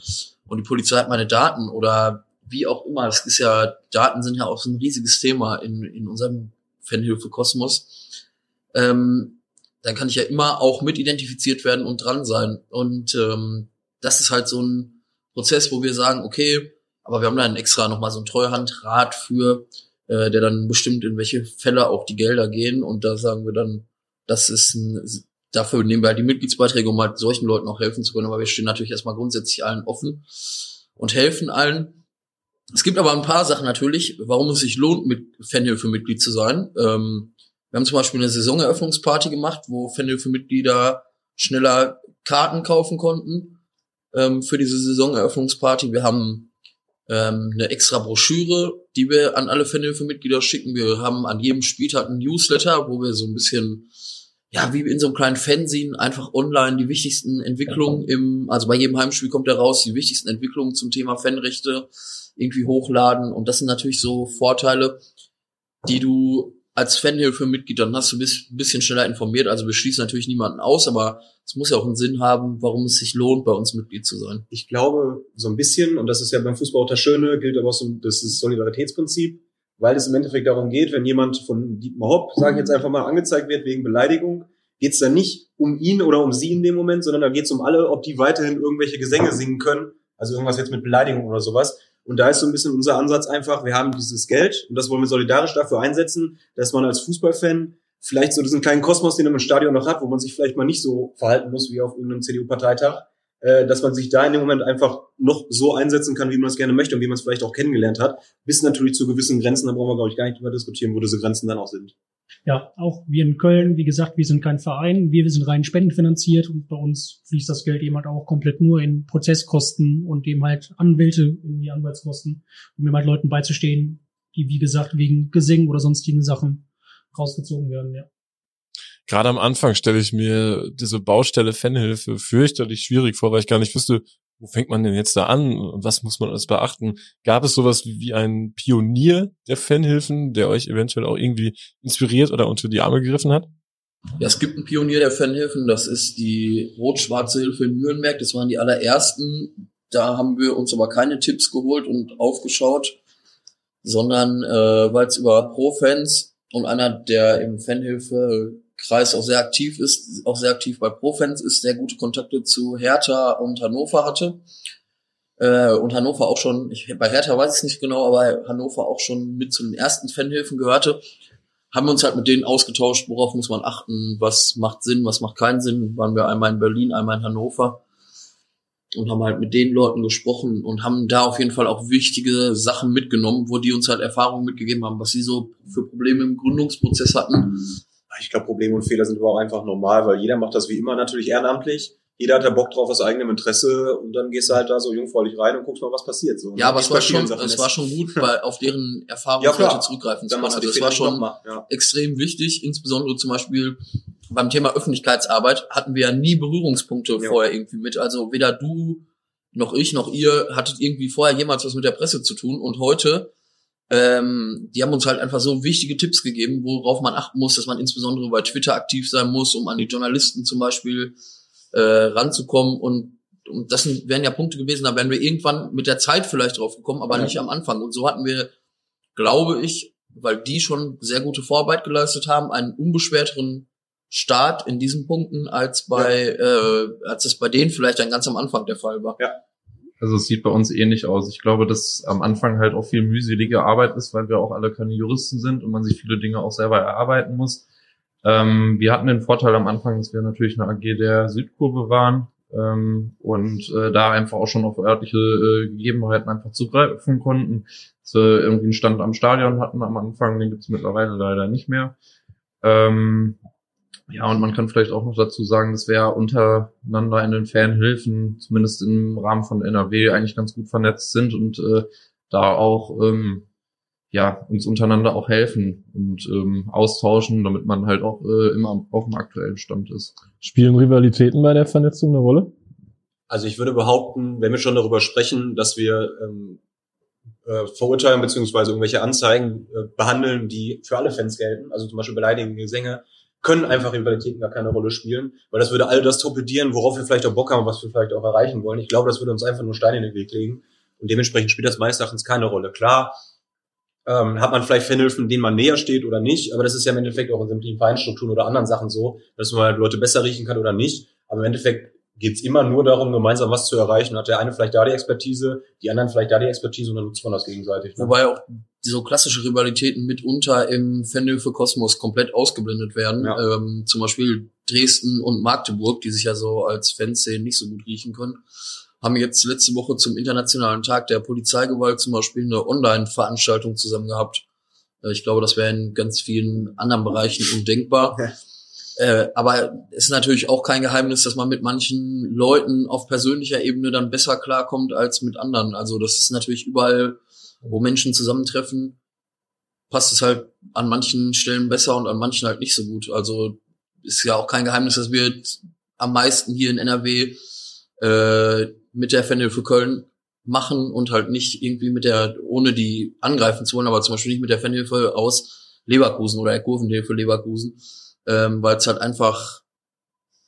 und die Polizei hat meine Daten oder wie auch immer, das ist ja, Daten sind ja auch so ein riesiges Thema in, in unserem Fanhilfe-Kosmos, ähm, dann kann ich ja immer auch mit identifiziert werden und dran sein. Und ähm, das ist halt so ein Prozess, wo wir sagen, okay, aber wir haben da einen extra nochmal so einen Treuhandrat für, äh, der dann bestimmt, in welche Fälle auch die Gelder gehen. Und da sagen wir dann, das ist ein, dafür nehmen wir halt die Mitgliedsbeiträge, um halt solchen Leuten auch helfen zu können. Aber wir stehen natürlich erstmal grundsätzlich allen offen und helfen allen. Es gibt aber ein paar Sachen natürlich, warum es sich lohnt, mit Fanhilfe-Mitglied zu sein. Ähm, wir haben zum Beispiel eine Saisoneröffnungsparty gemacht, wo Fanhilfe-Mitglieder schneller Karten kaufen konnten ähm, für diese Saisoneröffnungsparty. Wir haben ähm, eine extra Broschüre, die wir an alle Fanhilfe-Mitglieder schicken. Wir haben an jedem Spieltag ein Newsletter, wo wir so ein bisschen, ja, wie in so einem kleinen Fanzine, einfach online die wichtigsten Entwicklungen im, also bei jedem Heimspiel kommt da raus, die wichtigsten Entwicklungen zum Thema Fanrechte irgendwie hochladen. Und das sind natürlich so Vorteile, die du als Fanhilfe-Mitglied, dann hast du bist ein bisschen schneller informiert. Also wir schließen natürlich niemanden aus, aber es muss ja auch einen Sinn haben, warum es sich lohnt, bei uns Mitglied zu sein. ich glaube, so ein bisschen, und das ist ja beim Fußball auch das Schöne, gilt aber auch so das ist Solidaritätsprinzip, weil es im Endeffekt darum geht, wenn jemand von Dietmar Hopp, sage ich jetzt einfach mal, angezeigt wird wegen Beleidigung, geht es dann nicht um ihn oder um sie in dem Moment, sondern da geht es um alle, ob die weiterhin irgendwelche Gesänge singen können, also irgendwas jetzt mit Beleidigung oder sowas. Und da ist so ein bisschen unser Ansatz einfach, wir haben dieses Geld und das wollen wir solidarisch dafür einsetzen, dass man als Fußballfan vielleicht so diesen kleinen Kosmos, den man im Stadion noch hat, wo man sich vielleicht mal nicht so verhalten muss wie auf irgendeinem CDU-Parteitag, äh, dass man sich da in dem Moment einfach noch so einsetzen kann, wie man es gerne möchte und wie man es vielleicht auch kennengelernt hat, bis natürlich zu gewissen Grenzen, da brauchen wir, glaube ich, gar nicht drüber diskutieren, wo diese Grenzen dann auch sind. Ja, auch wir in Köln, wie gesagt, wir sind kein Verein, wir sind rein spendenfinanziert und bei uns fließt das Geld eben halt auch komplett nur in Prozesskosten und eben halt Anwälte in die Anwaltskosten, um eben halt Leuten beizustehen, die, wie gesagt, wegen Gesingen oder sonstigen Sachen rausgezogen werden, ja. Gerade am Anfang stelle ich mir diese Baustelle Fanhilfe fürchterlich schwierig vor, weil ich gar nicht wüsste, wo fängt man denn jetzt da an und was muss man alles beachten? Gab es sowas wie, einen Pionier der Fanhilfen, der euch eventuell auch irgendwie inspiriert oder unter die Arme gegriffen hat? Ja, es gibt einen Pionier der Fanhilfen, das ist die Rot-Schwarze Hilfe in Nürnberg. Das waren die allerersten. Da haben wir uns aber keine Tipps geholt und aufgeschaut, sondern äh, weil es über Pro-Fans und einer, der im Fanhilfe-Kreis auch sehr aktiv ist, auch sehr aktiv bei Pro-Fans ist, der gute Kontakte zu Hertha und Hannover hatte. Äh, und Hannover auch schon, ich, bei Hertha weiß ich es nicht genau, aber Hannover auch schon mit zu den ersten Fanhilfen gehörte haben wir uns halt mit denen ausgetauscht, worauf muss man achten, was macht Sinn, was macht keinen Sinn. Waren wir einmal in Berlin, einmal in Hannover und haben halt mit den Leuten gesprochen und haben da auf jeden Fall auch wichtige Sachen mitgenommen, wo die uns halt Erfahrungen mitgegeben haben, was sie so für Probleme im Gründungsprozess hatten. Ich glaube, Probleme und Fehler sind aber auch einfach normal, weil jeder macht das wie immer natürlich ehrenamtlich. Jeder hat da Bock drauf aus eigenem Interesse und dann gehst du halt da so jungfräulich rein und guckst mal, was passiert. So. Ja, aber es war schon, Sachen es ist. war schon gut, weil auf deren Ja, Erfahrungswerte klar. zurückgreifen zu können. Also Fehler war schon. Ja. extrem wichtig, insbesondere zum Beispiel beim Thema Öffentlichkeitsarbeit hatten wir ja nie Berührungspunkte Ja. vorher irgendwie mit. Also weder du noch ich, noch ihr hattet irgendwie vorher jemals was mit der Presse zu tun und heute, ähm, die haben uns halt einfach so wichtige Tipps gegeben, worauf man achten muss, dass man insbesondere bei Twitter aktiv sein muss, um an die Journalisten zum Beispiel äh, ranzukommen und und das sind, wären ja Punkte gewesen, da wären wir irgendwann mit der Zeit vielleicht drauf gekommen, aber Ja. nicht am Anfang. Und so hatten wir, glaube ich, weil die schon sehr gute Vorarbeit geleistet haben, einen unbeschwerteren Start in diesen Punkten als bei, äh, als es bei denen vielleicht dann ganz am Anfang der Fall war. Also es sieht bei uns ähnlich aus. Ich glaube, dass am Anfang halt auch viel mühselige Arbeit ist, weil wir auch alle keine Juristen sind und man sich viele Dinge auch selber erarbeiten muss. Ähm, wir hatten den Vorteil am Anfang, dass wir natürlich eine AG der Südkurve waren ähm, und äh, da einfach auch schon auf örtliche äh, Gegebenheiten einfach zugreifen konnten. Dass wir irgendwie einen Stand am Stadion hatten am Anfang, den gibt's mittlerweile leider nicht mehr. Ähm, ja, und man kann vielleicht auch noch dazu sagen, dass wir untereinander in den Fanhilfen, zumindest im Rahmen von NRW, eigentlich ganz gut vernetzt sind und äh, da auch ähm, ja uns untereinander auch helfen und ähm, austauschen, damit man halt auch äh, immer auf dem aktuellen Stand ist. Spielen Rivalitäten bei der Vernetzung eine Rolle? Also ich würde behaupten, wenn wir schon darüber sprechen, dass wir ähm, äh, Verurteilungen beziehungsweise irgendwelche Anzeigen äh, behandeln, die für alle Fans gelten, also zum Beispiel beleidigende Gesänge, können einfach Rivalitäten gar keine Rolle spielen, weil das würde all das torpedieren, worauf wir vielleicht auch Bock haben, was wir vielleicht auch erreichen wollen. Ich glaube, das würde uns einfach nur Steine in den Weg legen und dementsprechend spielt das meines Erachtens keine Rolle. Klar, ähm, hat man vielleicht Fanhilfen, denen man näher steht oder nicht, aber das ist ja im Endeffekt auch in sämtlichen Vereinsstrukturen oder anderen Sachen so, dass man halt Leute besser riechen kann oder nicht, aber im Endeffekt geht's immer nur darum, gemeinsam was zu erreichen. Hat der eine vielleicht da die Expertise, die anderen vielleicht da die Expertise und dann nutzt man das gegenseitig. Ne? Wobei auch so klassische Rivalitäten mitunter im Fanhilfe Kosmos komplett ausgeblendet werden. Ja. Ähm, zum Beispiel Dresden und Magdeburg, die sich ja so als Fanszenen nicht so gut riechen können, haben jetzt letzte Woche zum Internationalen Tag der Polizeigewalt zum Beispiel eine Online-Veranstaltung zusammen gehabt. Äh, Ich glaube, das wäre in ganz vielen anderen Bereichen undenkbar. Ja. Äh, aber es ist natürlich auch kein Geheimnis, dass man mit manchen Leuten auf persönlicher Ebene dann besser klarkommt als mit anderen. Also das ist natürlich überall, wo Menschen zusammentreffen, passt es halt an manchen Stellen besser und an manchen halt nicht so gut. Also ist ja auch kein Geheimnis, dass wir am meisten hier in NRW äh, mit der Fanhilfe Köln machen und halt nicht irgendwie mit der, ohne die angreifen zu wollen, aber zum Beispiel nicht mit der Fanhilfe aus Leverkusen oder der Kurvenhilfe Leverkusen, ähm, weil es halt einfach,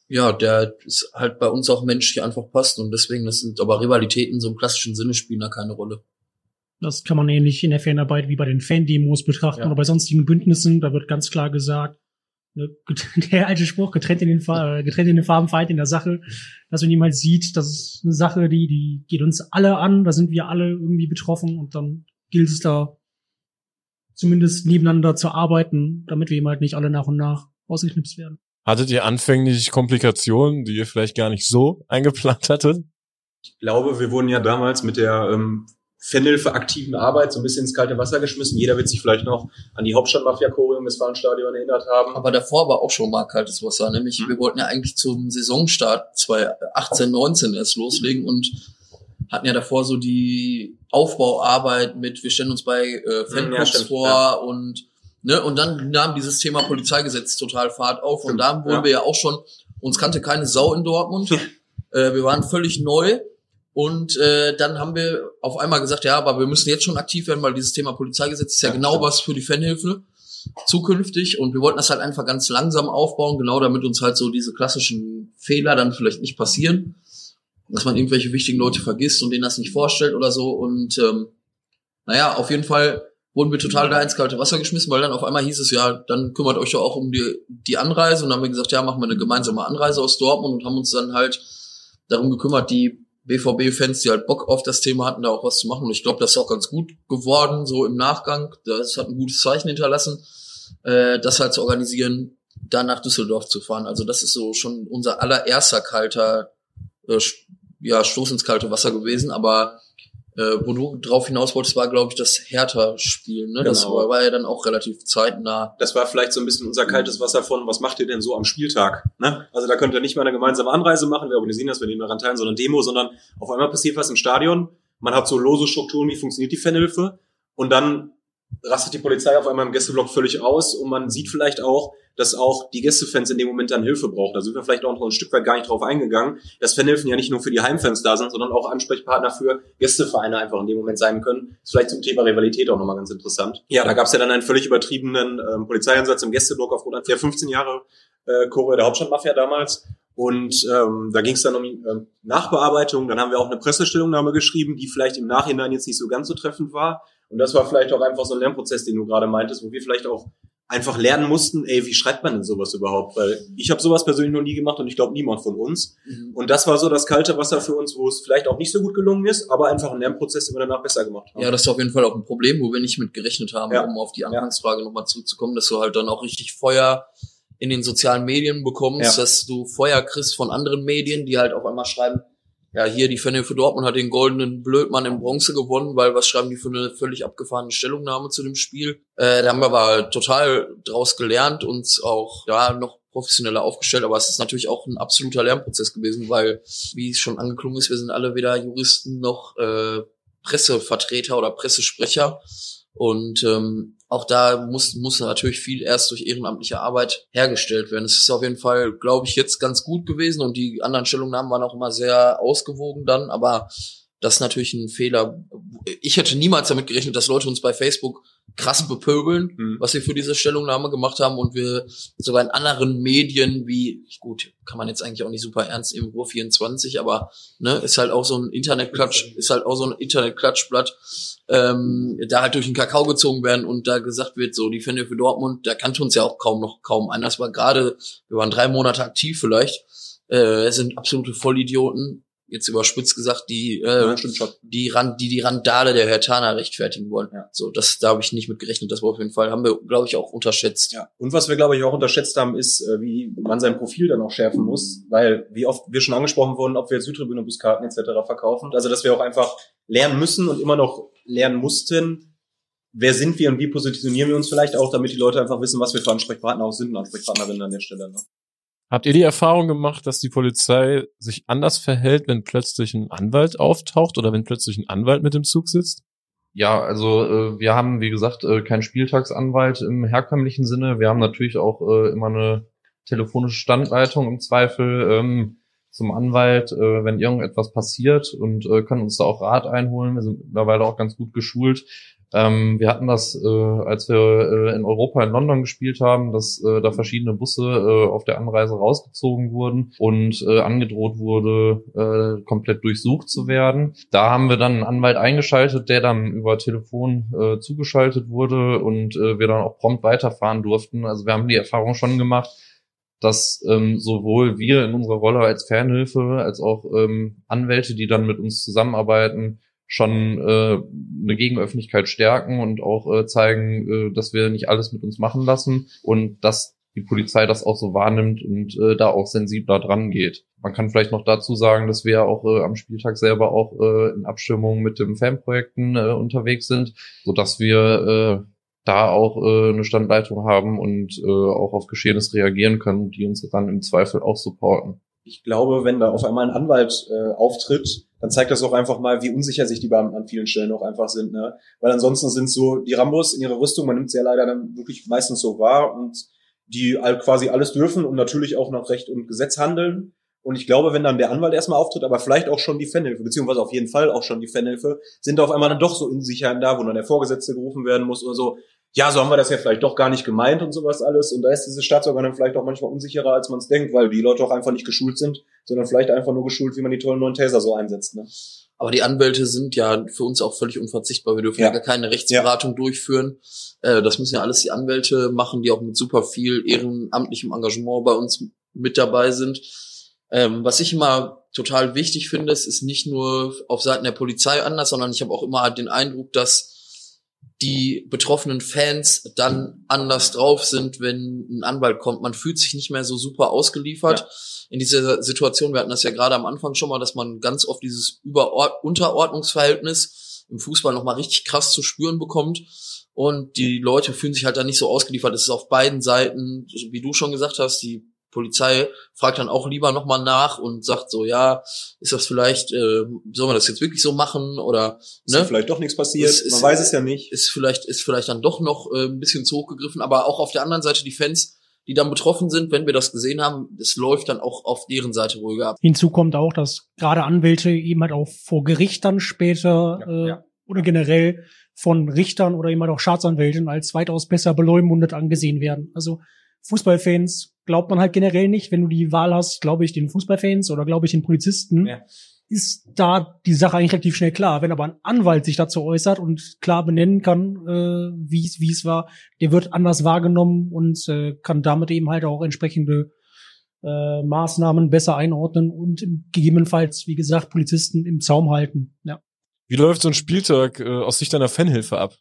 ja, der ist halt bei uns auch menschlich einfach passt und deswegen, das sind aber Rivalitäten so im klassischen Sinne spielen da keine Rolle. Das kann man ähnlich in der Fanarbeit wie bei den Fan-Demos betrachten Ja. oder bei sonstigen Bündnissen. Da wird ganz klar gesagt, ne, der alte Spruch, getrennt in den, Fa äh, getrennt in den Farben, vereint in der Sache, dass man jemals sieht, das ist eine Sache, die, die geht uns alle an, da sind wir alle irgendwie betroffen und dann gilt es da zumindest nebeneinander zu arbeiten, damit wir eben halt nicht alle nach und nach ausgeknipst werden. Hattet ihr anfänglich Komplikationen, die ihr vielleicht gar nicht so eingeplant hattet? Ich glaube, wir wurden ja damals mit der ähm, Fanhilfe aktiven Arbeit so ein bisschen ins kalte Wasser geschmissen. Jeder wird sich vielleicht noch an die Hauptstadtmafia-Choreo im Westfalenstadion erinnert haben. Aber davor war auch schon mal kaltes Wasser, nämlich Mhm. wir wollten ja eigentlich zum Saisonstart 2018, 19 erst loslegen und hatten ja davor so die Aufbauarbeit mit, wir stellen uns bei äh, ja, Fanclubs stimmt, vor ja. und ne, und dann nahm dieses Thema Polizeigesetz total Fahrt auf und da wurden ja. wir ja auch schon, uns kannte keine Sau in Dortmund, äh, wir waren völlig neu und äh, dann haben wir auf einmal gesagt, ja, aber wir müssen jetzt schon aktiv werden, weil dieses Thema Polizeigesetz ist ja, Ja, genau stimmt. was für die Fanhilfe zukünftig. Und wir wollten das halt einfach ganz langsam aufbauen, genau damit uns halt so diese klassischen Fehler dann vielleicht nicht passieren, dass man irgendwelche wichtigen Leute vergisst und denen das nicht vorstellt oder so. Und ähm, naja, auf jeden Fall wurden wir total da ins kalte Wasser geschmissen, weil dann auf einmal hieß es ja, dann kümmert euch ja auch um die, die Anreise. Und dann haben wir gesagt, ja, machen wir eine gemeinsame Anreise aus Dortmund und haben uns dann halt darum gekümmert, die BVB-Fans, die halt Bock auf das Thema hatten, da auch was zu machen. Und ich glaube, das ist auch ganz gut geworden, so im Nachgang. Das hat ein gutes Zeichen hinterlassen, äh, das halt zu organisieren, da nach Düsseldorf zu fahren. Also das ist so schon unser allererster kalter, äh, ja, Stoß ins kalte Wasser gewesen. Aber äh, wo du drauf hinaus wolltest, war, glaube ich, das Hertha-Spiel. Ne? Das Genau. war, war ja dann auch relativ zeitnah. Das war vielleicht so ein bisschen unser kaltes Wasser von, was macht ihr denn so am Spieltag? Ne? Also da könnt ihr nicht mal eine gemeinsame Anreise machen, wir organisieren das, wir nehmen daran teil, sondern Demo, sondern auf einmal passiert was im Stadion. Man hat so lose Strukturen, wie funktioniert die Fanhilfe? Und dann rastet die Polizei auf einmal im Gästeblock völlig aus und man sieht vielleicht auch, dass auch die Gästefans in dem Moment dann Hilfe brauchen. Da sind wir vielleicht auch noch ein Stück weit gar nicht drauf eingegangen, dass Fanhilfen ja nicht nur für die Heimfans da sind, sondern auch Ansprechpartner für Gästevereine einfach in dem Moment sein können. ist vielleicht zum Thema Rivalität auch nochmal ganz interessant. Ja, da gab es ja dann einen völlig übertriebenen ähm, Polizeieinsatz im Gästeblock aufgrund der 15 Jahre äh, Choreo der Hauptstadtmafia damals. Und ähm, da ging es dann um ähm, Nachbearbeitung. Dann haben wir auch eine Pressestellungnahme geschrieben, die vielleicht im Nachhinein jetzt nicht so ganz so treffend war. Und das war vielleicht auch einfach so ein Lernprozess, den du gerade meintest, wo wir vielleicht auch einfach lernen mussten, ey, wie schreibt man denn sowas überhaupt? Weil ich habe sowas persönlich noch nie gemacht und ich glaube niemand von uns. Mhm. Und das war so das kalte Wasser für uns, wo es vielleicht auch nicht so gut gelungen ist, aber einfach ein Lernprozess, den wir danach besser gemacht haben. Ja, das ist auf jeden Fall auch ein Problem, wo wir nicht mit gerechnet haben, ja. um auf die Anfangsfrage ja. nochmal zurückzukommen, dass du halt dann auch richtig Feuer in den sozialen Medien bekommst, ja. dass du Feuer kriegst von anderen Medien, die halt auf einmal schreiben, ja, hier die Fanny für Dortmund hat den goldenen Blödmann in Bronze gewonnen, weil was schreiben die für eine völlig abgefahrene Stellungnahme zu dem Spiel? Äh, da haben wir aber total draus gelernt, uns auch da noch professioneller aufgestellt, aber es ist natürlich auch ein absoluter Lernprozess gewesen, weil, wie es schon angeklungen ist, wir sind alle weder Juristen noch äh, Pressevertreter oder Pressesprecher. Und ähm, auch da muss, muss natürlich viel erst durch ehrenamtliche Arbeit hergestellt werden. Es ist auf jeden Fall, glaube ich, jetzt ganz gut gewesen und die anderen Stellungnahmen waren auch immer sehr ausgewogen dann, aber das ist natürlich ein Fehler. Ich hätte niemals damit gerechnet, dass Leute uns bei Facebook krass bepöbeln, mhm. was wir für diese Stellungnahme gemacht haben und wir sogar in anderen Medien wie, gut, kann man jetzt eigentlich auch nicht super ernst im Ruhr 24, aber ne, ist halt auch so ein Internetklatsch, ist halt auch so ein Internetklatschblatt, ähm, da halt durch den Kakao gezogen werden und da gesagt wird, so die Fände für Dortmund, da kannte uns ja auch kaum noch kaum einer. Das war gerade, wir waren drei Monate aktiv vielleicht. Äh, es sind absolute Vollidioten, jetzt überspitzt gesagt, die, äh, ja, die, Rand, die die Randale der Hertaner rechtfertigen wollen. Ja. So, das da habe ich nicht mit gerechnet. Das war auf jeden Fall, haben wir, glaube ich, auch unterschätzt. Ja. Und was wir, glaube ich, auch unterschätzt haben, ist, äh, wie man sein Profil dann auch schärfen muss, weil wie oft wir schon angesprochen wurden, ob wir jetzt Südtribüne, Buskarten etc. verkaufen. Also, dass wir auch einfach lernen müssen und immer noch lernen mussten, wer sind wir und wie positionieren wir uns vielleicht auch, damit die Leute einfach wissen, was wir für Ansprechpartner auch sind und Ansprechpartnerinnen an der Stelle. Ne? Habt ihr die Erfahrung gemacht, dass die Polizei sich anders verhält, wenn plötzlich ein Anwalt auftaucht oder wenn plötzlich ein Anwalt mit im Zug sitzt? Ja, also äh, wir haben, wie gesagt, äh, keinen Spieltagsanwalt im herkömmlichen Sinne. Wir haben natürlich auch äh, immer eine telefonische Standleitung im Zweifel ähm, zum Anwalt, äh, wenn irgendetwas passiert und äh, können uns da auch Rat einholen. Wir sind mittlerweile auch ganz gut geschult. Ähm, wir hatten das, äh, als wir äh, in Europa in London gespielt haben, dass äh, da verschiedene Busse äh, auf der Anreise rausgezogen wurden und äh, angedroht wurde, äh, komplett durchsucht zu werden. Da haben wir dann einen Anwalt eingeschaltet, der dann über Telefon äh, zugeschaltet wurde und äh, wir dann auch prompt weiterfahren durften. Also wir haben die Erfahrung schon gemacht, dass ähm, sowohl wir in unserer Rolle als Fernhilfe als auch ähm, Anwälte, die dann mit uns zusammenarbeiten, schon äh, eine Gegenöffentlichkeit stärken und auch äh, zeigen, äh, dass wir nicht alles mit uns machen lassen und dass die Polizei das auch so wahrnimmt und äh, da auch sensibler dran geht. Man kann vielleicht noch dazu sagen, dass wir auch äh, am Spieltag selber auch äh, in Abstimmung mit den Fanprojekten äh, unterwegs sind, so dass wir äh, da auch äh, eine Standleitung haben und äh, auch auf Geschehenes reagieren können, die uns dann im Zweifel auch supporten. Ich glaube, wenn da auf einmal ein Anwalt äh, auftritt, dann zeigt das auch einfach mal, wie unsicher sich die Beamten an vielen Stellen auch einfach sind. Ne? Weil ansonsten sind so die Rambos in ihrer Rüstung, man nimmt sie ja leider dann wirklich meistens so wahr und die quasi alles dürfen und natürlich auch nach Recht und Gesetz handeln. Und ich glaube, wenn dann der Anwalt erstmal auftritt, aber vielleicht auch schon die Fanhilfe, beziehungsweise auf jeden Fall auch schon die Fanhilfe, sind da auf einmal dann doch so Unsicherheiten da, wo dann der Vorgesetzte gerufen werden muss oder so. Ja, so haben wir das ja vielleicht doch gar nicht gemeint und sowas alles. Und da ist diese Staatsorgan dann vielleicht auch manchmal unsicherer, als man es denkt, weil die Leute auch einfach nicht geschult sind, sondern vielleicht einfach nur geschult, wie man die tollen neuen Taser so einsetzt. Ne? Aber die Anwälte sind ja für uns auch völlig unverzichtbar. Wir dürfen ja, ja gar keine Rechtsberatung ja. durchführen. Äh, das müssen ja alles die Anwälte machen, die auch mit super viel ehrenamtlichem Engagement bei uns mit dabei sind. Ähm, was ich immer total wichtig finde, es ist nicht nur auf Seiten der Polizei anders, sondern ich habe auch immer den Eindruck, dass die betroffenen Fans dann anders drauf sind, wenn ein Anwalt kommt. Man fühlt sich nicht mehr so super ausgeliefert. Ja. In dieser Situation, wir hatten das ja gerade am Anfang schon mal, dass man ganz oft dieses Über Unterordnungsverhältnis im Fußball nochmal richtig krass zu spüren bekommt. Und die Leute fühlen sich halt dann nicht so ausgeliefert. Es ist auf beiden Seiten, wie du schon gesagt hast, die Polizei fragt dann auch lieber nochmal nach und sagt so, ja, ist das vielleicht, äh, sollen wir das jetzt wirklich so machen oder Ist ne? vielleicht doch nichts passiert, ist- man weiß es ja nicht. ist vielleicht, ist vielleicht dann doch noch äh, ein bisschen zu hoch gegriffen, aber auch auf der anderen Seite die Fans, die dann betroffen sind, wenn wir das gesehen haben, es läuft dann auch auf deren Seite ruhiger ab. Hinzu kommt auch, dass gerade Anwälte eben halt auch vor Gericht dann später Ja, äh, ja. oder generell von Richtern oder eben halt auch Staatsanwälten als weitaus besser beleumundet angesehen werden. Also Fußballfans glaubt man halt generell nicht, wenn du die Wahl hast, glaube ich den Fußballfans oder glaube ich den Polizisten, Ja. ist da die Sache eigentlich relativ schnell klar. Wenn aber ein Anwalt sich dazu äußert und klar benennen kann, äh, wie es wie es war, der wird anders wahrgenommen und äh, kann damit eben halt auch entsprechende äh, Maßnahmen besser einordnen und gegebenenfalls, wie gesagt, Polizisten im Zaum halten. Ja. Wie läuft so ein Spieltag äh, aus Sicht deiner Fanhilfe ab?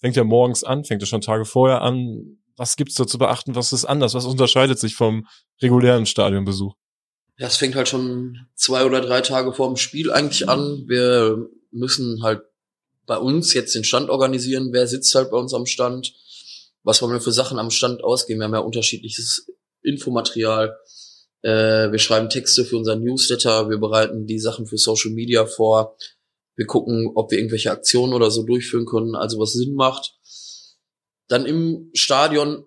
Fängt ja morgens an, fängt ja schon Tage vorher an. Was gibt's da zu beachten? Was ist anders? Was unterscheidet sich vom regulären Stadionbesuch? Ja, es fängt halt schon zwei oder drei Tage vor dem Spiel eigentlich an. Wir müssen halt bei uns jetzt den Stand organisieren. Wer sitzt halt bei uns am Stand? Was wollen wir für Sachen am Stand ausgeben? Wir haben ja unterschiedliches Infomaterial. Äh, wir schreiben Texte für unseren Newsletter. Wir bereiten die Sachen für Social Media vor. Wir gucken, ob wir irgendwelche Aktionen oder so durchführen können, also was Sinn macht. Dann im Stadion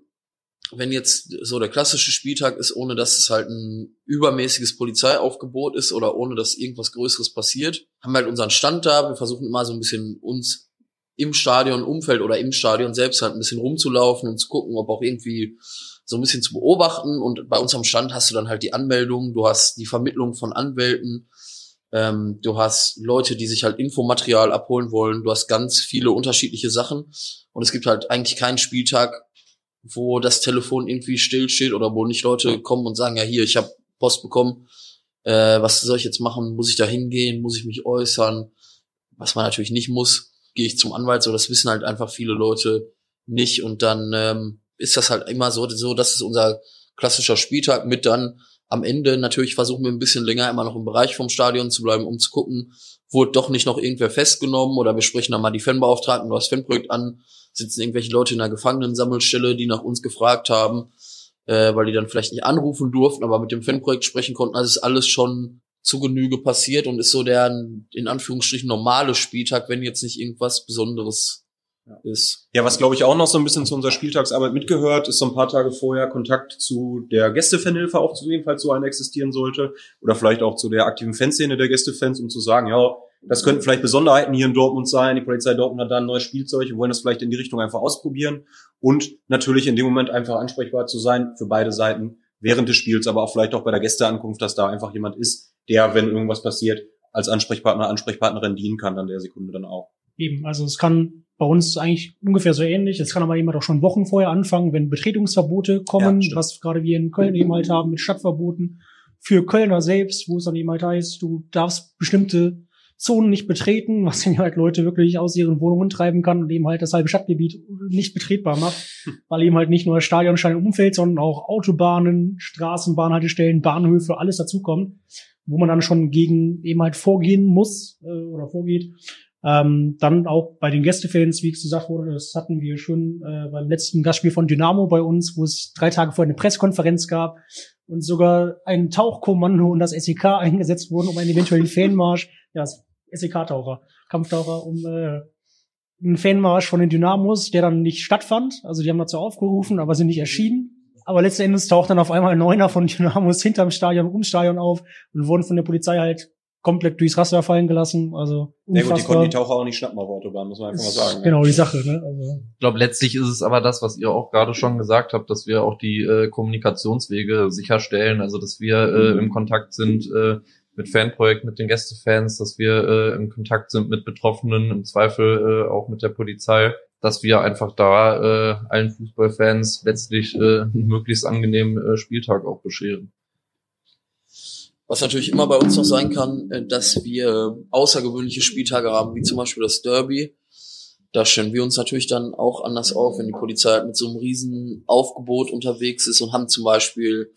wenn jetzt so der klassische Spieltag ist, ohne dass es halt ein übermäßiges Polizeiaufgebot ist oder ohne dass irgendwas Größeres passiert, haben wir halt unseren Stand da. Wir versuchen immer so ein bisschen uns im Stadion, Umfeld oder im Stadion selbst halt ein bisschen rumzulaufen und zu gucken, ob auch irgendwie so ein bisschen zu beobachten. Und bei uns am Stand hast du dann halt die Anmeldung, du hast die Vermittlung von Anwälten, ähm, du hast Leute, die sich halt Infomaterial abholen wollen, du hast ganz viele unterschiedliche Sachen. Und es gibt halt eigentlich keinen Spieltag, wo das Telefon irgendwie stillsteht oder wo nicht Leute kommen und sagen, ja hier, ich habe Post bekommen, äh, was soll ich jetzt machen? Muss ich da hingehen? Muss ich mich äußern? Was man natürlich nicht muss, gehe ich zum Anwalt, so das wissen halt einfach viele Leute nicht und dann ähm, ist das halt immer so, so, das ist unser klassischer Spieltag mit dann am Ende natürlich versuchen wir ein bisschen länger immer noch im Bereich vom Stadion zu bleiben, um zu gucken, wurde doch nicht noch irgendwer festgenommen oder wir sprechen dann mal die Fanbeauftragten oder das Fanprojekt an, sitzen irgendwelche Leute in einer Gefangenensammelstelle, die nach uns gefragt haben, äh, weil die dann vielleicht nicht anrufen durften, aber mit dem Fanprojekt sprechen konnten. Also ist alles schon zu Genüge passiert und ist so der in Anführungsstrichen normale Spieltag, wenn jetzt nicht irgendwas Besonderes ist. Ja, was glaube ich auch noch so ein bisschen zu unserer Spieltagsarbeit mitgehört, ist so ein paar Tage vorher Kontakt zu der Gästefanhilfe aufzunehmen, falls so eine existieren sollte. Oder vielleicht auch zu der aktiven Fanszene der Gästefans, um zu sagen, ja, das könnten vielleicht Besonderheiten hier in Dortmund sein. Die Polizei Dortmund hat da ein neues Spielzeug. Wir wollen das vielleicht in die Richtung einfach ausprobieren. Und natürlich in dem Moment einfach ansprechbar zu sein für beide Seiten während des Spiels, aber auch vielleicht auch bei der Gästeankunft, dass da einfach jemand ist, der, wenn irgendwas passiert, als Ansprechpartner, Ansprechpartnerin dienen kann, dann der Sekunde dann auch. Eben, also es kann bei uns eigentlich ungefähr so ähnlich. Es kann aber eben auch schon Wochen vorher anfangen, wenn Betretungsverbote kommen, Ja, was gerade wir in Köln eben halt haben mit Stadtverboten. Für Kölner selbst, wo es dann eben halt heißt, du darfst bestimmte Zonen nicht betreten, was dann halt Leute wirklich aus ihren Wohnungen treiben kann und eben halt das halbe Stadtgebiet nicht betretbar macht, weil eben halt nicht nur das Stadionstein im Umfeld, sondern auch Autobahnen, Straßenbahnhaltestellen, Bahnhöfe, alles dazukommt, wo man dann schon gegen eben halt vorgehen muss äh, oder vorgeht. Ähm, dann auch bei den Gästefans, wie gesagt wurde, das hatten wir schon äh, beim letzten Gastspiel von Dynamo bei uns, wo es drei Tage vorher eine Pressekonferenz gab und sogar ein Tauchkommando und das SEK eingesetzt wurden, um einen eventuellen Fanmarsch, ja, SEK-Taucher, Kampftaucher, um äh, einen Fanmarsch von den Dynamos, der dann nicht stattfand. Also die haben dazu aufgerufen, aber sind nicht erschienen. Aber letzten Endes taucht dann auf einmal ein Neuner von Dynamos hinterm Stadion, ums Stadion auf und wurden von der Polizei halt komplett durchs Raster fallen gelassen. Also Ja gut, die unfassbar. konnten die Taucher auch nicht schnappen auf Autobahn, muss man einfach mal sagen. Genau, die Sache, ne? Also, Ich glaube, letztlich ist es aber das, was ihr auch gerade schon gesagt habt, dass wir auch die äh, Kommunikationswege sicherstellen, also dass wir äh, im Kontakt sind äh, mit Fanprojekt, mit den Gästefans, dass wir äh, im Kontakt sind mit Betroffenen, im Zweifel äh, auch mit der Polizei, dass wir einfach da äh, allen Fußballfans letztlich äh, einen möglichst angenehmen äh, Spieltag auch bescheren. Was natürlich immer bei uns noch sein kann, äh, dass wir außergewöhnliche Spieltage haben, wie zum Beispiel das Derby. Da stellen wir uns natürlich dann auch anders auf, wenn die Polizei halt mit so einem riesen Aufgebot unterwegs ist und haben zum Beispiel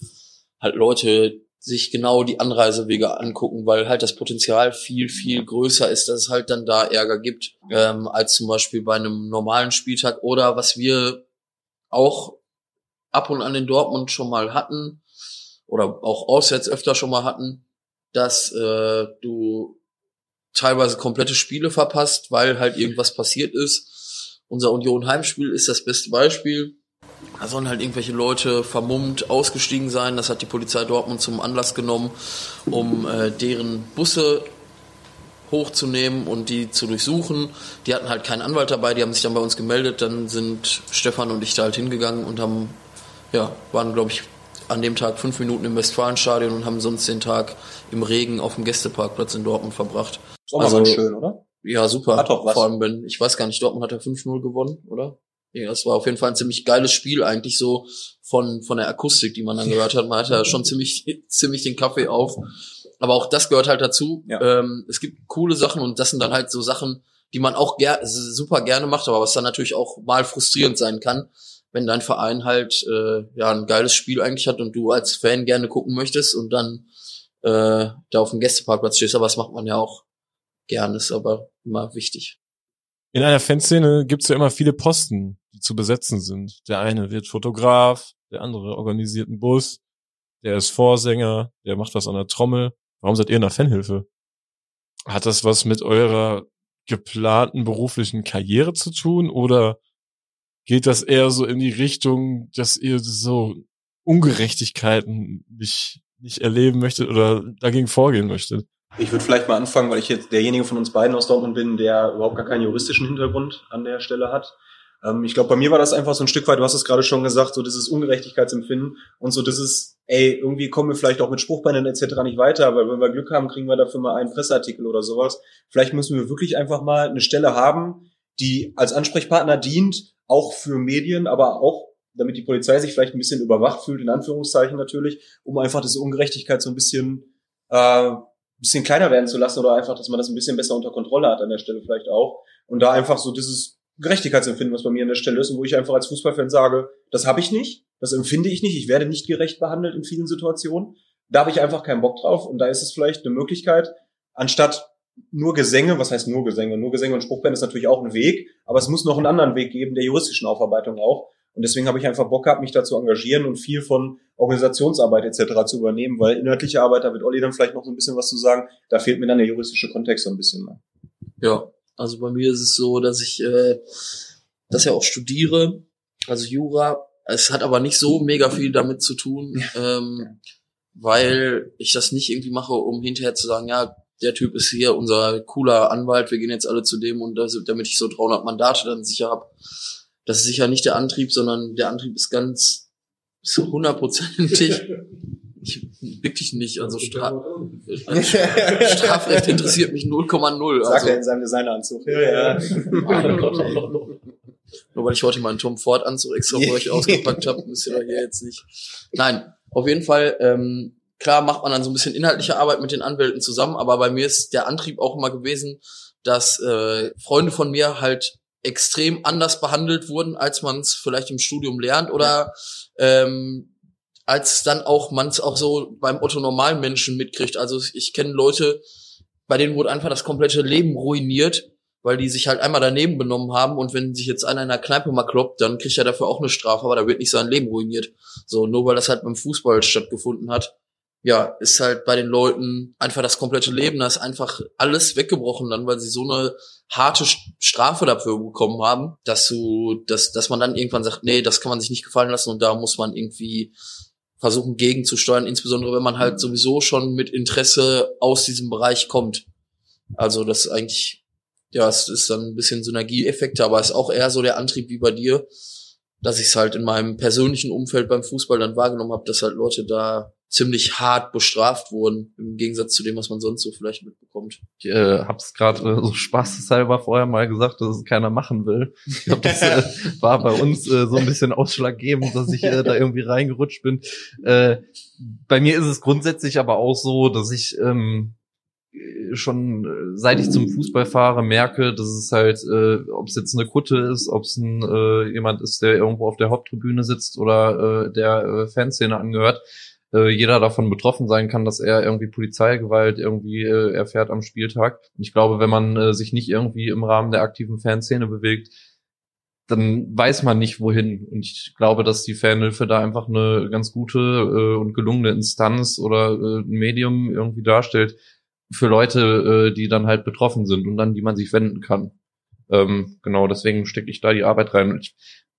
halt Leute sich genau die Anreisewege angucken, weil halt das Potenzial viel, viel größer ist, dass es halt dann da Ärger gibt, ähm, als zum Beispiel bei einem normalen Spieltag oder was wir auch ab und an in Dortmund schon mal hatten, oder auch auswärts öfter schon mal hatten, dass äh, du teilweise komplette Spiele verpasst, weil halt irgendwas passiert ist. Unser Union Heimspiel ist das beste Beispiel. Da sollen halt irgendwelche Leute vermummt ausgestiegen sein. Das hat die Polizei Dortmund zum Anlass genommen, um äh, deren Busse hochzunehmen und die zu durchsuchen. Die hatten halt keinen Anwalt dabei, die haben sich dann bei uns gemeldet. Dann sind Stefan und ich da halt hingegangen und haben, ja, waren glaube ich an dem Tag fünf Minuten im Westfalenstadion und haben sonst den Tag im Regen auf dem Gästeparkplatz in Dortmund verbracht. Ist auch mal ganz schön, oder? Ja, super. Hat doch was. Vor allem, wenn, ich weiß gar nicht, Dortmund hat ja 5-0 gewonnen, oder? Ja, es war auf jeden Fall ein ziemlich geiles Spiel, eigentlich so von, von der Akustik, die man dann gehört hat. Man hatte ja schon ziemlich, ziemlich den Kaffee auf. Aber auch das gehört halt dazu. Ja. Ähm, es gibt coole Sachen und das sind dann halt so Sachen, die man auch ger super gerne macht, aber was dann natürlich auch mal frustrierend sein kann, wenn dein Verein halt äh, ja ein geiles Spiel eigentlich hat und du als Fan gerne gucken möchtest und dann äh, da auf dem Gästeparkplatz stehst. Aber das macht man ja auch gern, ist aber immer wichtig. In einer Fanszene gibt's ja immer viele Posten, die zu besetzen sind. Der eine wird Fotograf, der andere organisiert einen Bus, der ist Vorsänger, der macht was an der Trommel. Warum seid ihr in der Fanhilfe? Hat das was mit eurer geplanten beruflichen Karriere zu tun oder geht das eher so in die Richtung, dass ihr so Ungerechtigkeiten nicht, nicht erleben möchtet oder dagegen vorgehen möchtet? Ich würde vielleicht mal anfangen, weil ich jetzt derjenige von uns beiden aus Dortmund bin, der überhaupt gar keinen juristischen Hintergrund an der Stelle hat. Ähm, ich glaube, bei mir war das einfach so ein Stück weit, du hast es gerade schon gesagt, so dieses Ungerechtigkeitsempfinden und so dieses, ey, irgendwie kommen wir vielleicht auch mit Spruchbändern etc. nicht weiter, aber wenn wir Glück haben, kriegen wir dafür mal einen Presseartikel oder sowas. Vielleicht müssen wir wirklich einfach mal eine Stelle haben, die als Ansprechpartner dient, auch für Medien, aber auch damit die Polizei sich vielleicht ein bisschen überwacht fühlt, in Anführungszeichen natürlich, um einfach diese Ungerechtigkeit so ein bisschen äh, bisschen kleiner werden zu lassen oder einfach, dass man das ein bisschen besser unter Kontrolle hat an der Stelle vielleicht auch. Und da einfach so dieses Gerechtigkeitsempfinden, was bei mir an der Stelle ist und wo ich einfach als Fußballfan sage, das habe ich nicht, das empfinde ich nicht, ich werde nicht gerecht behandelt in vielen Situationen. Da habe ich einfach keinen Bock drauf und da ist es vielleicht eine Möglichkeit, anstatt nur Gesänge, was heißt nur Gesänge? Nur Gesänge und Spruchband ist natürlich auch ein Weg, aber es muss noch einen anderen Weg geben, der juristischen Aufarbeitung auch. Und deswegen habe ich einfach Bock gehabt, mich da zu engagieren und viel von Organisationsarbeit etc. zu übernehmen, weil inhaltliche Arbeit, da wird Olli dann vielleicht noch so ein bisschen was zu sagen, da fehlt mir dann der juristische Kontext so ein bisschen. Ne? Ja, also bei mir ist es so, dass ich äh, das ja auch studiere, also Jura. Es hat aber nicht so mega viel damit zu tun, ähm, weil ich das nicht irgendwie mache, um hinterher zu sagen, ja, der Typ ist hier unser cooler Anwalt, wir gehen jetzt alle zu dem und das, damit ich so 300 Mandate dann sicher hab. Das ist sicher nicht der Antrieb, sondern der Antrieb ist ganz so hundertprozentig. Ich, wirklich nicht, also Stra Strafrecht interessiert mich 0,0. Sagt er Also, in seinem Designeranzug. Ja, ja. Gott, ey. Nur weil ich heute meinen Tom Ford Anzug extra für euch ausgepackt habe, müsst ihr doch hier jetzt nicht. Nein, auf jeden Fall, ähm, klar macht man dann so ein bisschen inhaltliche Arbeit mit den Anwälten zusammen, aber bei mir ist der Antrieb auch immer gewesen, dass äh, Freunde von mir halt extrem anders behandelt wurden, als man es vielleicht im Studium lernt oder ähm, als dann auch man es auch so beim Otto normalen Menschen mitkriegt. Also ich kenne Leute, bei denen wurde einfach das komplette Leben ruiniert, weil die sich halt einmal daneben benommen haben und wenn sich jetzt einer in der Kneipe mal kloppt, dann kriegt er dafür auch eine Strafe, aber da wird nicht sein Leben ruiniert. So, nur weil das halt beim Fußball stattgefunden hat. Ja, ist halt bei den Leuten einfach das komplette Leben, da ist einfach alles weggebrochen dann, weil sie so eine harte Strafe dafür bekommen haben, dass du, dass, dass man dann irgendwann sagt, nee, das kann man sich nicht gefallen lassen und da muss man irgendwie versuchen gegenzusteuern, insbesondere wenn man halt sowieso schon mit Interesse aus diesem Bereich kommt. Also das ist eigentlich, ja, es ist dann ein bisschen Synergieeffekte, aber es ist auch eher so der Antrieb wie bei dir, dass ich es halt in meinem persönlichen Umfeld beim Fußball dann wahrgenommen habe, dass halt Leute da ziemlich hart bestraft wurden, im Gegensatz zu dem, was man sonst so vielleicht mitbekommt. Ich äh, hab's gerade äh, so spaßeshalber vorher mal gesagt, dass es keiner machen will. Ich glaube, das äh, war bei uns äh, so ein bisschen ausschlaggebend, dass ich äh, da irgendwie reingerutscht bin. Äh, bei mir ist es grundsätzlich aber auch so, dass ich ähm, schon äh, seit ich zum Fußball fahre merke, dass es halt, äh, ob es jetzt eine Kutte ist, ob es ein äh, jemand ist, der irgendwo auf der Haupttribüne sitzt oder äh, der äh, Fanszene angehört, äh, jeder davon betroffen sein kann, dass er irgendwie Polizeigewalt irgendwie äh, erfährt am Spieltag. Und ich glaube, wenn man äh, sich nicht irgendwie im Rahmen der aktiven Fanszene bewegt, dann weiß man nicht wohin. Und ich glaube, dass die Fanhilfe da einfach eine ganz gute äh, und gelungene Instanz oder äh, Medium irgendwie darstellt für Leute, äh, die dann halt betroffen sind und dann die man sich wenden kann. Ähm, genau, deswegen stecke ich da die Arbeit rein. Ich,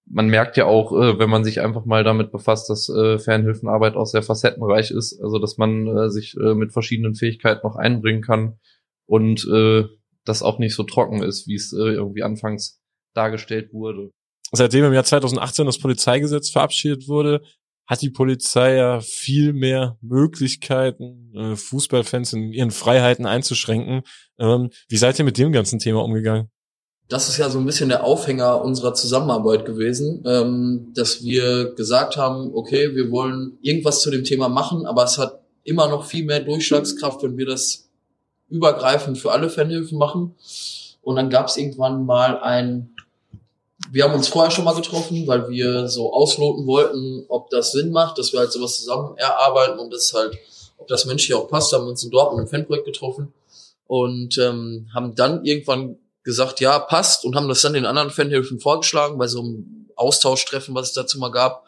man merkt ja auch, äh, wenn man sich einfach mal damit befasst, dass äh, Fernhilfenarbeit auch sehr facettenreich ist, also dass man äh, sich äh, mit verschiedenen Fähigkeiten noch einbringen kann und äh, das auch nicht so trocken ist, wie es äh, irgendwie anfangs dargestellt wurde. Seitdem im Jahr 2018 das Polizeigesetz verabschiedet wurde, hat die Polizei ja viel mehr Möglichkeiten, äh, Fußballfans in ihren Freiheiten einzuschränken. Ähm, wie seid ihr mit dem ganzen Thema umgegangen? Das ist ja so ein bisschen der Aufhänger unserer Zusammenarbeit gewesen, ähm, dass wir gesagt haben, okay, wir wollen irgendwas zu dem Thema machen, aber es hat immer noch viel mehr Durchschlagskraft, wenn wir das übergreifend für alle Fanhilfen machen. Und dann gab es irgendwann mal ein, wir haben uns vorher schon mal getroffen, weil wir so ausloten wollten, ob das Sinn macht, dass wir halt sowas zusammen erarbeiten und das halt, ob das menschlich auch passt, haben wir uns in Dortmund im Fanprojekt getroffen und ähm, haben dann irgendwann gesagt, ja, passt und haben das dann den anderen Fanhilfen vorgeschlagen bei so einem Austauschtreffen, was es dazu mal gab.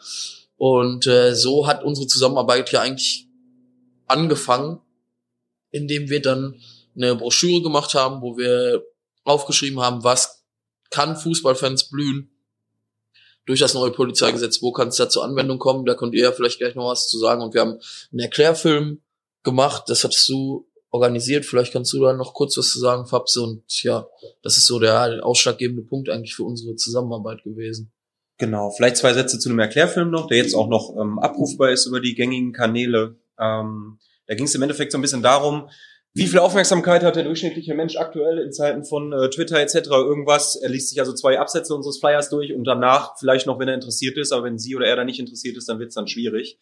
Und äh, so hat unsere Zusammenarbeit ja eigentlich angefangen, indem wir dann eine Broschüre gemacht haben, wo wir aufgeschrieben haben, was kann Fußballfans blühen durch das neue Polizeigesetz, wo kann es da zur Anwendung kommen, da könnt ihr ja vielleicht gleich noch was zu sagen. Und wir haben einen Erklärfilm gemacht, das hattest du organisiert. Vielleicht kannst du da noch kurz was zu sagen, Fabs. Und ja, das ist so der ausschlaggebende Punkt eigentlich für unsere Zusammenarbeit gewesen. Genau, vielleicht zwei Sätze zu einem Erklärfilm noch, der jetzt auch noch ähm, abrufbar ist über die gängigen Kanäle. Ähm, da ging es im Endeffekt so ein bisschen darum, wie viel Aufmerksamkeit hat der durchschnittliche Mensch aktuell in Zeiten von äh, Twitter etc. irgendwas? Er liest sich also zwei Absätze unseres Flyers durch und danach vielleicht noch, wenn er interessiert ist, aber wenn sie oder er da nicht interessiert ist, dann wird es dann schwierig.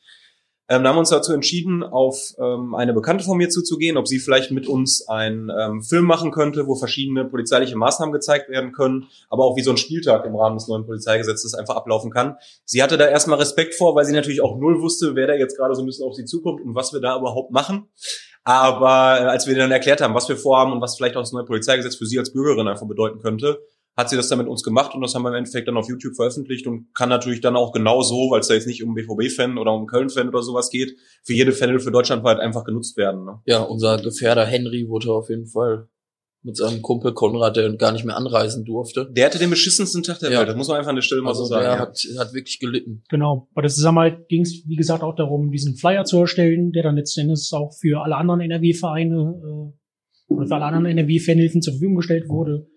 Ähm, haben uns dazu entschieden, auf ähm, eine Bekannte von mir zuzugehen, ob sie vielleicht mit uns einen ähm, Film machen könnte, wo verschiedene polizeiliche Maßnahmen gezeigt werden können, aber auch wie so ein Spieltag im Rahmen des neuen Polizeigesetzes einfach ablaufen kann. Sie hatte da erstmal Respekt vor, weil sie natürlich auch null wusste, wer da jetzt gerade so ein bisschen auf sie zukommt und was wir da überhaupt machen. Aber äh, als wir dann erklärt haben, was wir vorhaben und was vielleicht auch das neue Polizeigesetz für sie als Bürgerin einfach bedeuten könnte, hat sie das dann mit uns gemacht und das haben wir im Endeffekt dann auf YouTube veröffentlicht und kann natürlich dann auch genau so, weil es da jetzt nicht um BVB-Fan oder um Köln-Fan oder sowas geht, für jede Fanhilfe deutschlandweit einfach genutzt werden. Ne? Ja, unser Gefährder Henry wurde auf jeden Fall mit seinem Kumpel Konrad, der gar nicht mehr anreisen durfte. Der hatte den beschissensten Tag der ja. Welt, das muss man einfach an der Stelle also mal so sagen. Der ja. hat, hat wirklich gelitten. Genau. Bei der Zusammenarbeit ging es, wie gesagt, auch darum, diesen Flyer zu erstellen, der dann letztendlich auch für alle anderen NRW-Vereine äh, oder für alle anderen NRW-Fanhilfen zur Verfügung gestellt wurde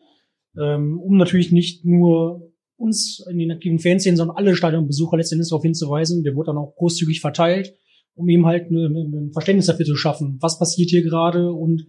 ähm, um natürlich nicht nur uns in den aktiven Fanszenen, sondern alle Stadionbesucher letztendlich darauf hinzuweisen. Der wurde dann auch großzügig verteilt, um eben halt ein Verständnis dafür zu schaffen, was passiert hier gerade und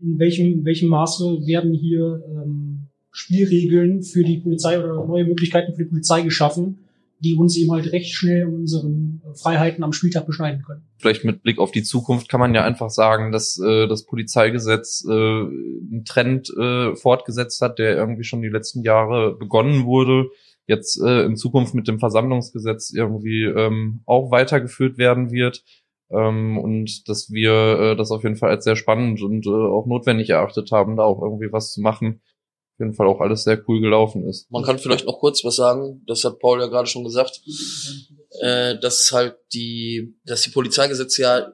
in welchem, in welchem Maße werden hier ähm, Spielregeln für die Polizei oder neue Möglichkeiten für die Polizei geschaffen, die uns eben halt recht schnell unseren Freiheiten am Spieltag beschneiden können. Vielleicht mit Blick auf die Zukunft kann man ja einfach sagen, dass äh, das Polizeigesetz äh, einen Trend äh, fortgesetzt hat, der irgendwie schon die letzten Jahre begonnen wurde, jetzt äh, in Zukunft mit dem Versammlungsgesetz irgendwie ähm, auch weitergeführt werden wird. Ähm, und dass wir äh, das auf jeden Fall als sehr spannend und äh, auch notwendig erachtet haben, da auch irgendwie was zu machen auf jeden Fall auch alles sehr cool gelaufen ist. Man kann vielleicht noch kurz was sagen, das hat Paul ja gerade schon gesagt, äh, dass halt die, dass die Polizeigesetze ja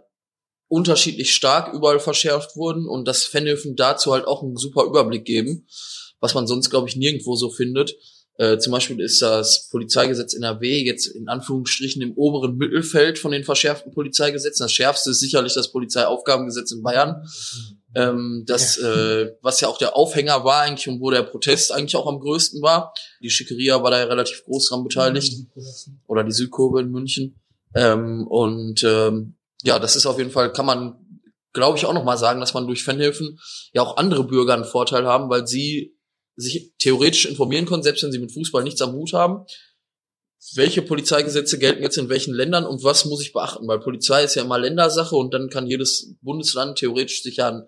unterschiedlich stark überall verschärft wurden und dass Fanhilfen dazu halt auch einen super Überblick geben, was man sonst, glaube ich, nirgendwo so findet. Äh, zum Beispiel ist das Polizeigesetz NRW jetzt in Anführungsstrichen im oberen Mittelfeld von den verschärften Polizeigesetzen. Das schärfste ist sicherlich das Polizeiaufgabengesetz in Bayern ähm, das, äh, was ja auch der Aufhänger war eigentlich und wo der Protest eigentlich auch am größten war. Die Schickeria war da ja relativ groß dran beteiligt. Oder die Südkurve in München. Ähm, und ähm, ja, das ist auf jeden Fall, kann man, glaube ich, auch nochmal sagen, dass man durch Fanhilfen ja auch andere Bürger einen Vorteil haben, weil sie sich theoretisch informieren können, selbst wenn sie mit Fußball nichts am Hut haben welche Polizeigesetze gelten jetzt in welchen Ländern und was muss ich beachten? Weil Polizei ist ja immer Ländersache und dann kann jedes Bundesland theoretisch sich ja ein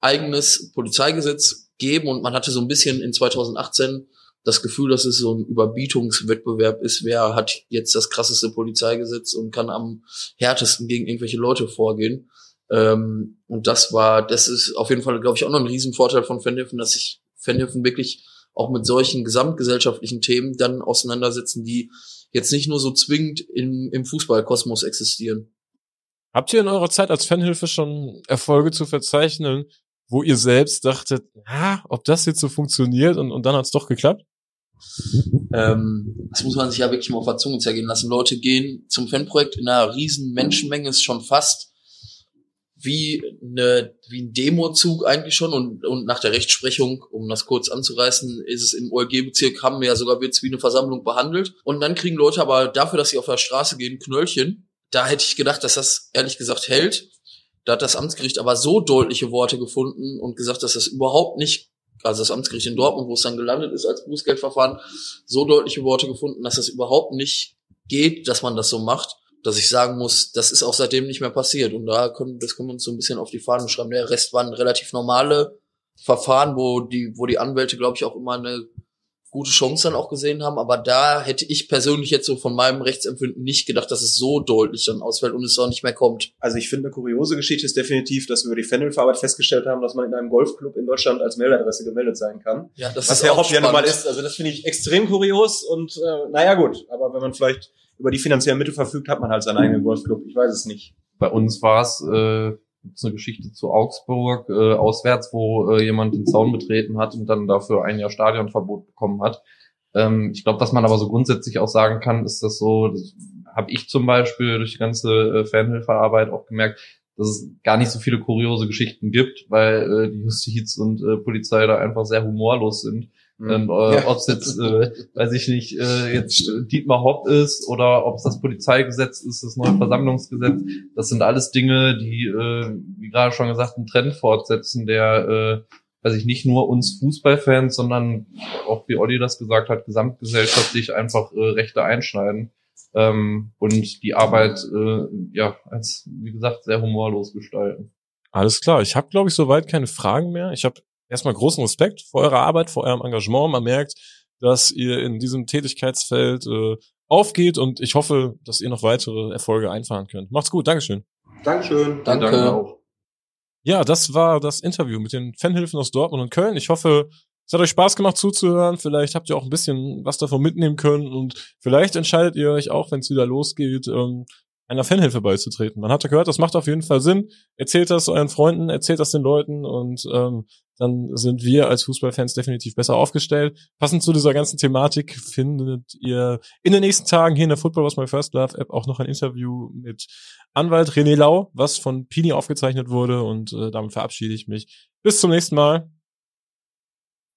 eigenes Polizeigesetz geben und man hatte so ein bisschen in 2018 das Gefühl, dass es so ein Überbietungswettbewerb ist, wer hat jetzt das krasseste Polizeigesetz und kann am härtesten gegen irgendwelche Leute vorgehen. Ähm, und das war, das ist auf jeden Fall, glaube ich, auch noch ein Riesenvorteil von Fanhilfen, dass sich Fanhilfen wirklich auch mit solchen gesamtgesellschaftlichen Themen dann auseinandersetzen, die jetzt nicht nur so zwingend im, im Fußballkosmos existieren. Habt ihr in eurer Zeit als Fanhilfe schon Erfolge zu verzeichnen, wo ihr selbst dachtet, ah, ob das jetzt so funktioniert und, und dann hat's doch geklappt? Ähm, das muss man sich ja wirklich mal auf der Zunge zergehen lassen. Leute gehen zum Fanprojekt in einer riesen Menschenmenge, ist schon fast wie, eine, wie ein Demozug eigentlich schon und, und nach der Rechtsprechung, um das kurz anzureißen, ist es im OLG-Bezirk, haben wir ja sogar wird's wie eine Versammlung behandelt. Und dann kriegen Leute aber dafür, dass sie auf der Straße gehen, Knöllchen. Da hätte ich gedacht, dass das ehrlich gesagt hält. Da hat das Amtsgericht aber so deutliche Worte gefunden und gesagt, dass das überhaupt nicht, also das Amtsgericht in Dortmund, wo es dann gelandet ist als Bußgeldverfahren, so deutliche Worte gefunden, dass das überhaupt nicht geht, dass man das so macht, dass ich sagen muss, das ist auch seitdem nicht mehr passiert. Und da können, das können wir uns so ein bisschen auf die Fahnen schreiben. Der Rest waren relativ normale Verfahren, wo die, wo die Anwälte, glaube ich, auch immer eine gute Chance dann auch gesehen haben. Aber da hätte ich persönlich jetzt so von meinem Rechtsempfinden nicht gedacht, dass es so deutlich dann ausfällt und es auch nicht mehr kommt. Also ich finde, eine kuriose Geschichte ist definitiv, dass wir über die Fanhilfearbeit festgestellt haben, dass man in einem Golfclub in Deutschland als Meldadresse gemeldet sein kann. Ja, das Was ist ja auch ja nun mal spannend. ist. Also das finde ich extrem kurios und äh, naja gut. Aber wenn man vielleicht über die finanziellen Mittel verfügt, hat man halt seinen eigenen Golfclub. Ich weiß es nicht. Bei uns war es äh, eine Geschichte zu Augsburg äh, auswärts, wo äh, jemand den Zaun betreten hat und dann dafür ein Jahr Stadionverbot bekommen hat. Ähm, ich glaube, was man aber so grundsätzlich auch sagen kann, ist das so, das habe ich zum Beispiel durch die ganze äh, Fanhilfearbeit auch gemerkt, dass es gar nicht so viele kuriose Geschichten gibt, weil äh, die Justiz und äh, Polizei da einfach sehr humorlos sind. Und, äh, Mhm. Ja. ob es jetzt, äh, weiß ich nicht, äh, jetzt äh, Dietmar Hopp ist oder ob es das Polizeigesetz ist, das neue Versammlungsgesetz, das sind alles Dinge, die, äh, wie gerade schon gesagt, einen Trend fortsetzen, der, äh, weiß ich nicht nur uns Fußballfans, sondern auch wie Olli das gesagt hat, gesamtgesellschaftlich einfach äh, Rechte einschneiden ähm, und die Arbeit, äh, ja, als, wie gesagt, sehr humorlos gestalten. Alles klar. Ich habe, glaube ich, soweit keine Fragen mehr. Ich habe erstmal großen Respekt vor eurer Arbeit, vor eurem Engagement. Man merkt, dass ihr in diesem Tätigkeitsfeld äh, aufgeht und ich hoffe, dass ihr noch weitere Erfolge einfahren könnt. Macht's gut. Dankeschön. Dankeschön. Danke. Danke auch. Ja, das war das Interview mit den Fanhilfen aus Dortmund und Köln. Ich hoffe, es hat euch Spaß gemacht zuzuhören. Vielleicht habt ihr auch ein bisschen was davon mitnehmen können und vielleicht entscheidet ihr euch auch, wenn es wieder losgeht, ähm, einer Fanhilfe beizutreten. Man hat ja gehört, das macht auf jeden Fall Sinn. Erzählt das euren Freunden, erzählt das den Leuten und ähm, dann sind wir als Fußballfans definitiv besser aufgestellt. Passend zu dieser ganzen Thematik findet ihr in den nächsten Tagen hier in der Football Was My First Love App auch noch ein Interview mit Anwalt René Lau, was von Pini aufgezeichnet wurde und äh, damit verabschiede ich mich. Bis zum nächsten Mal.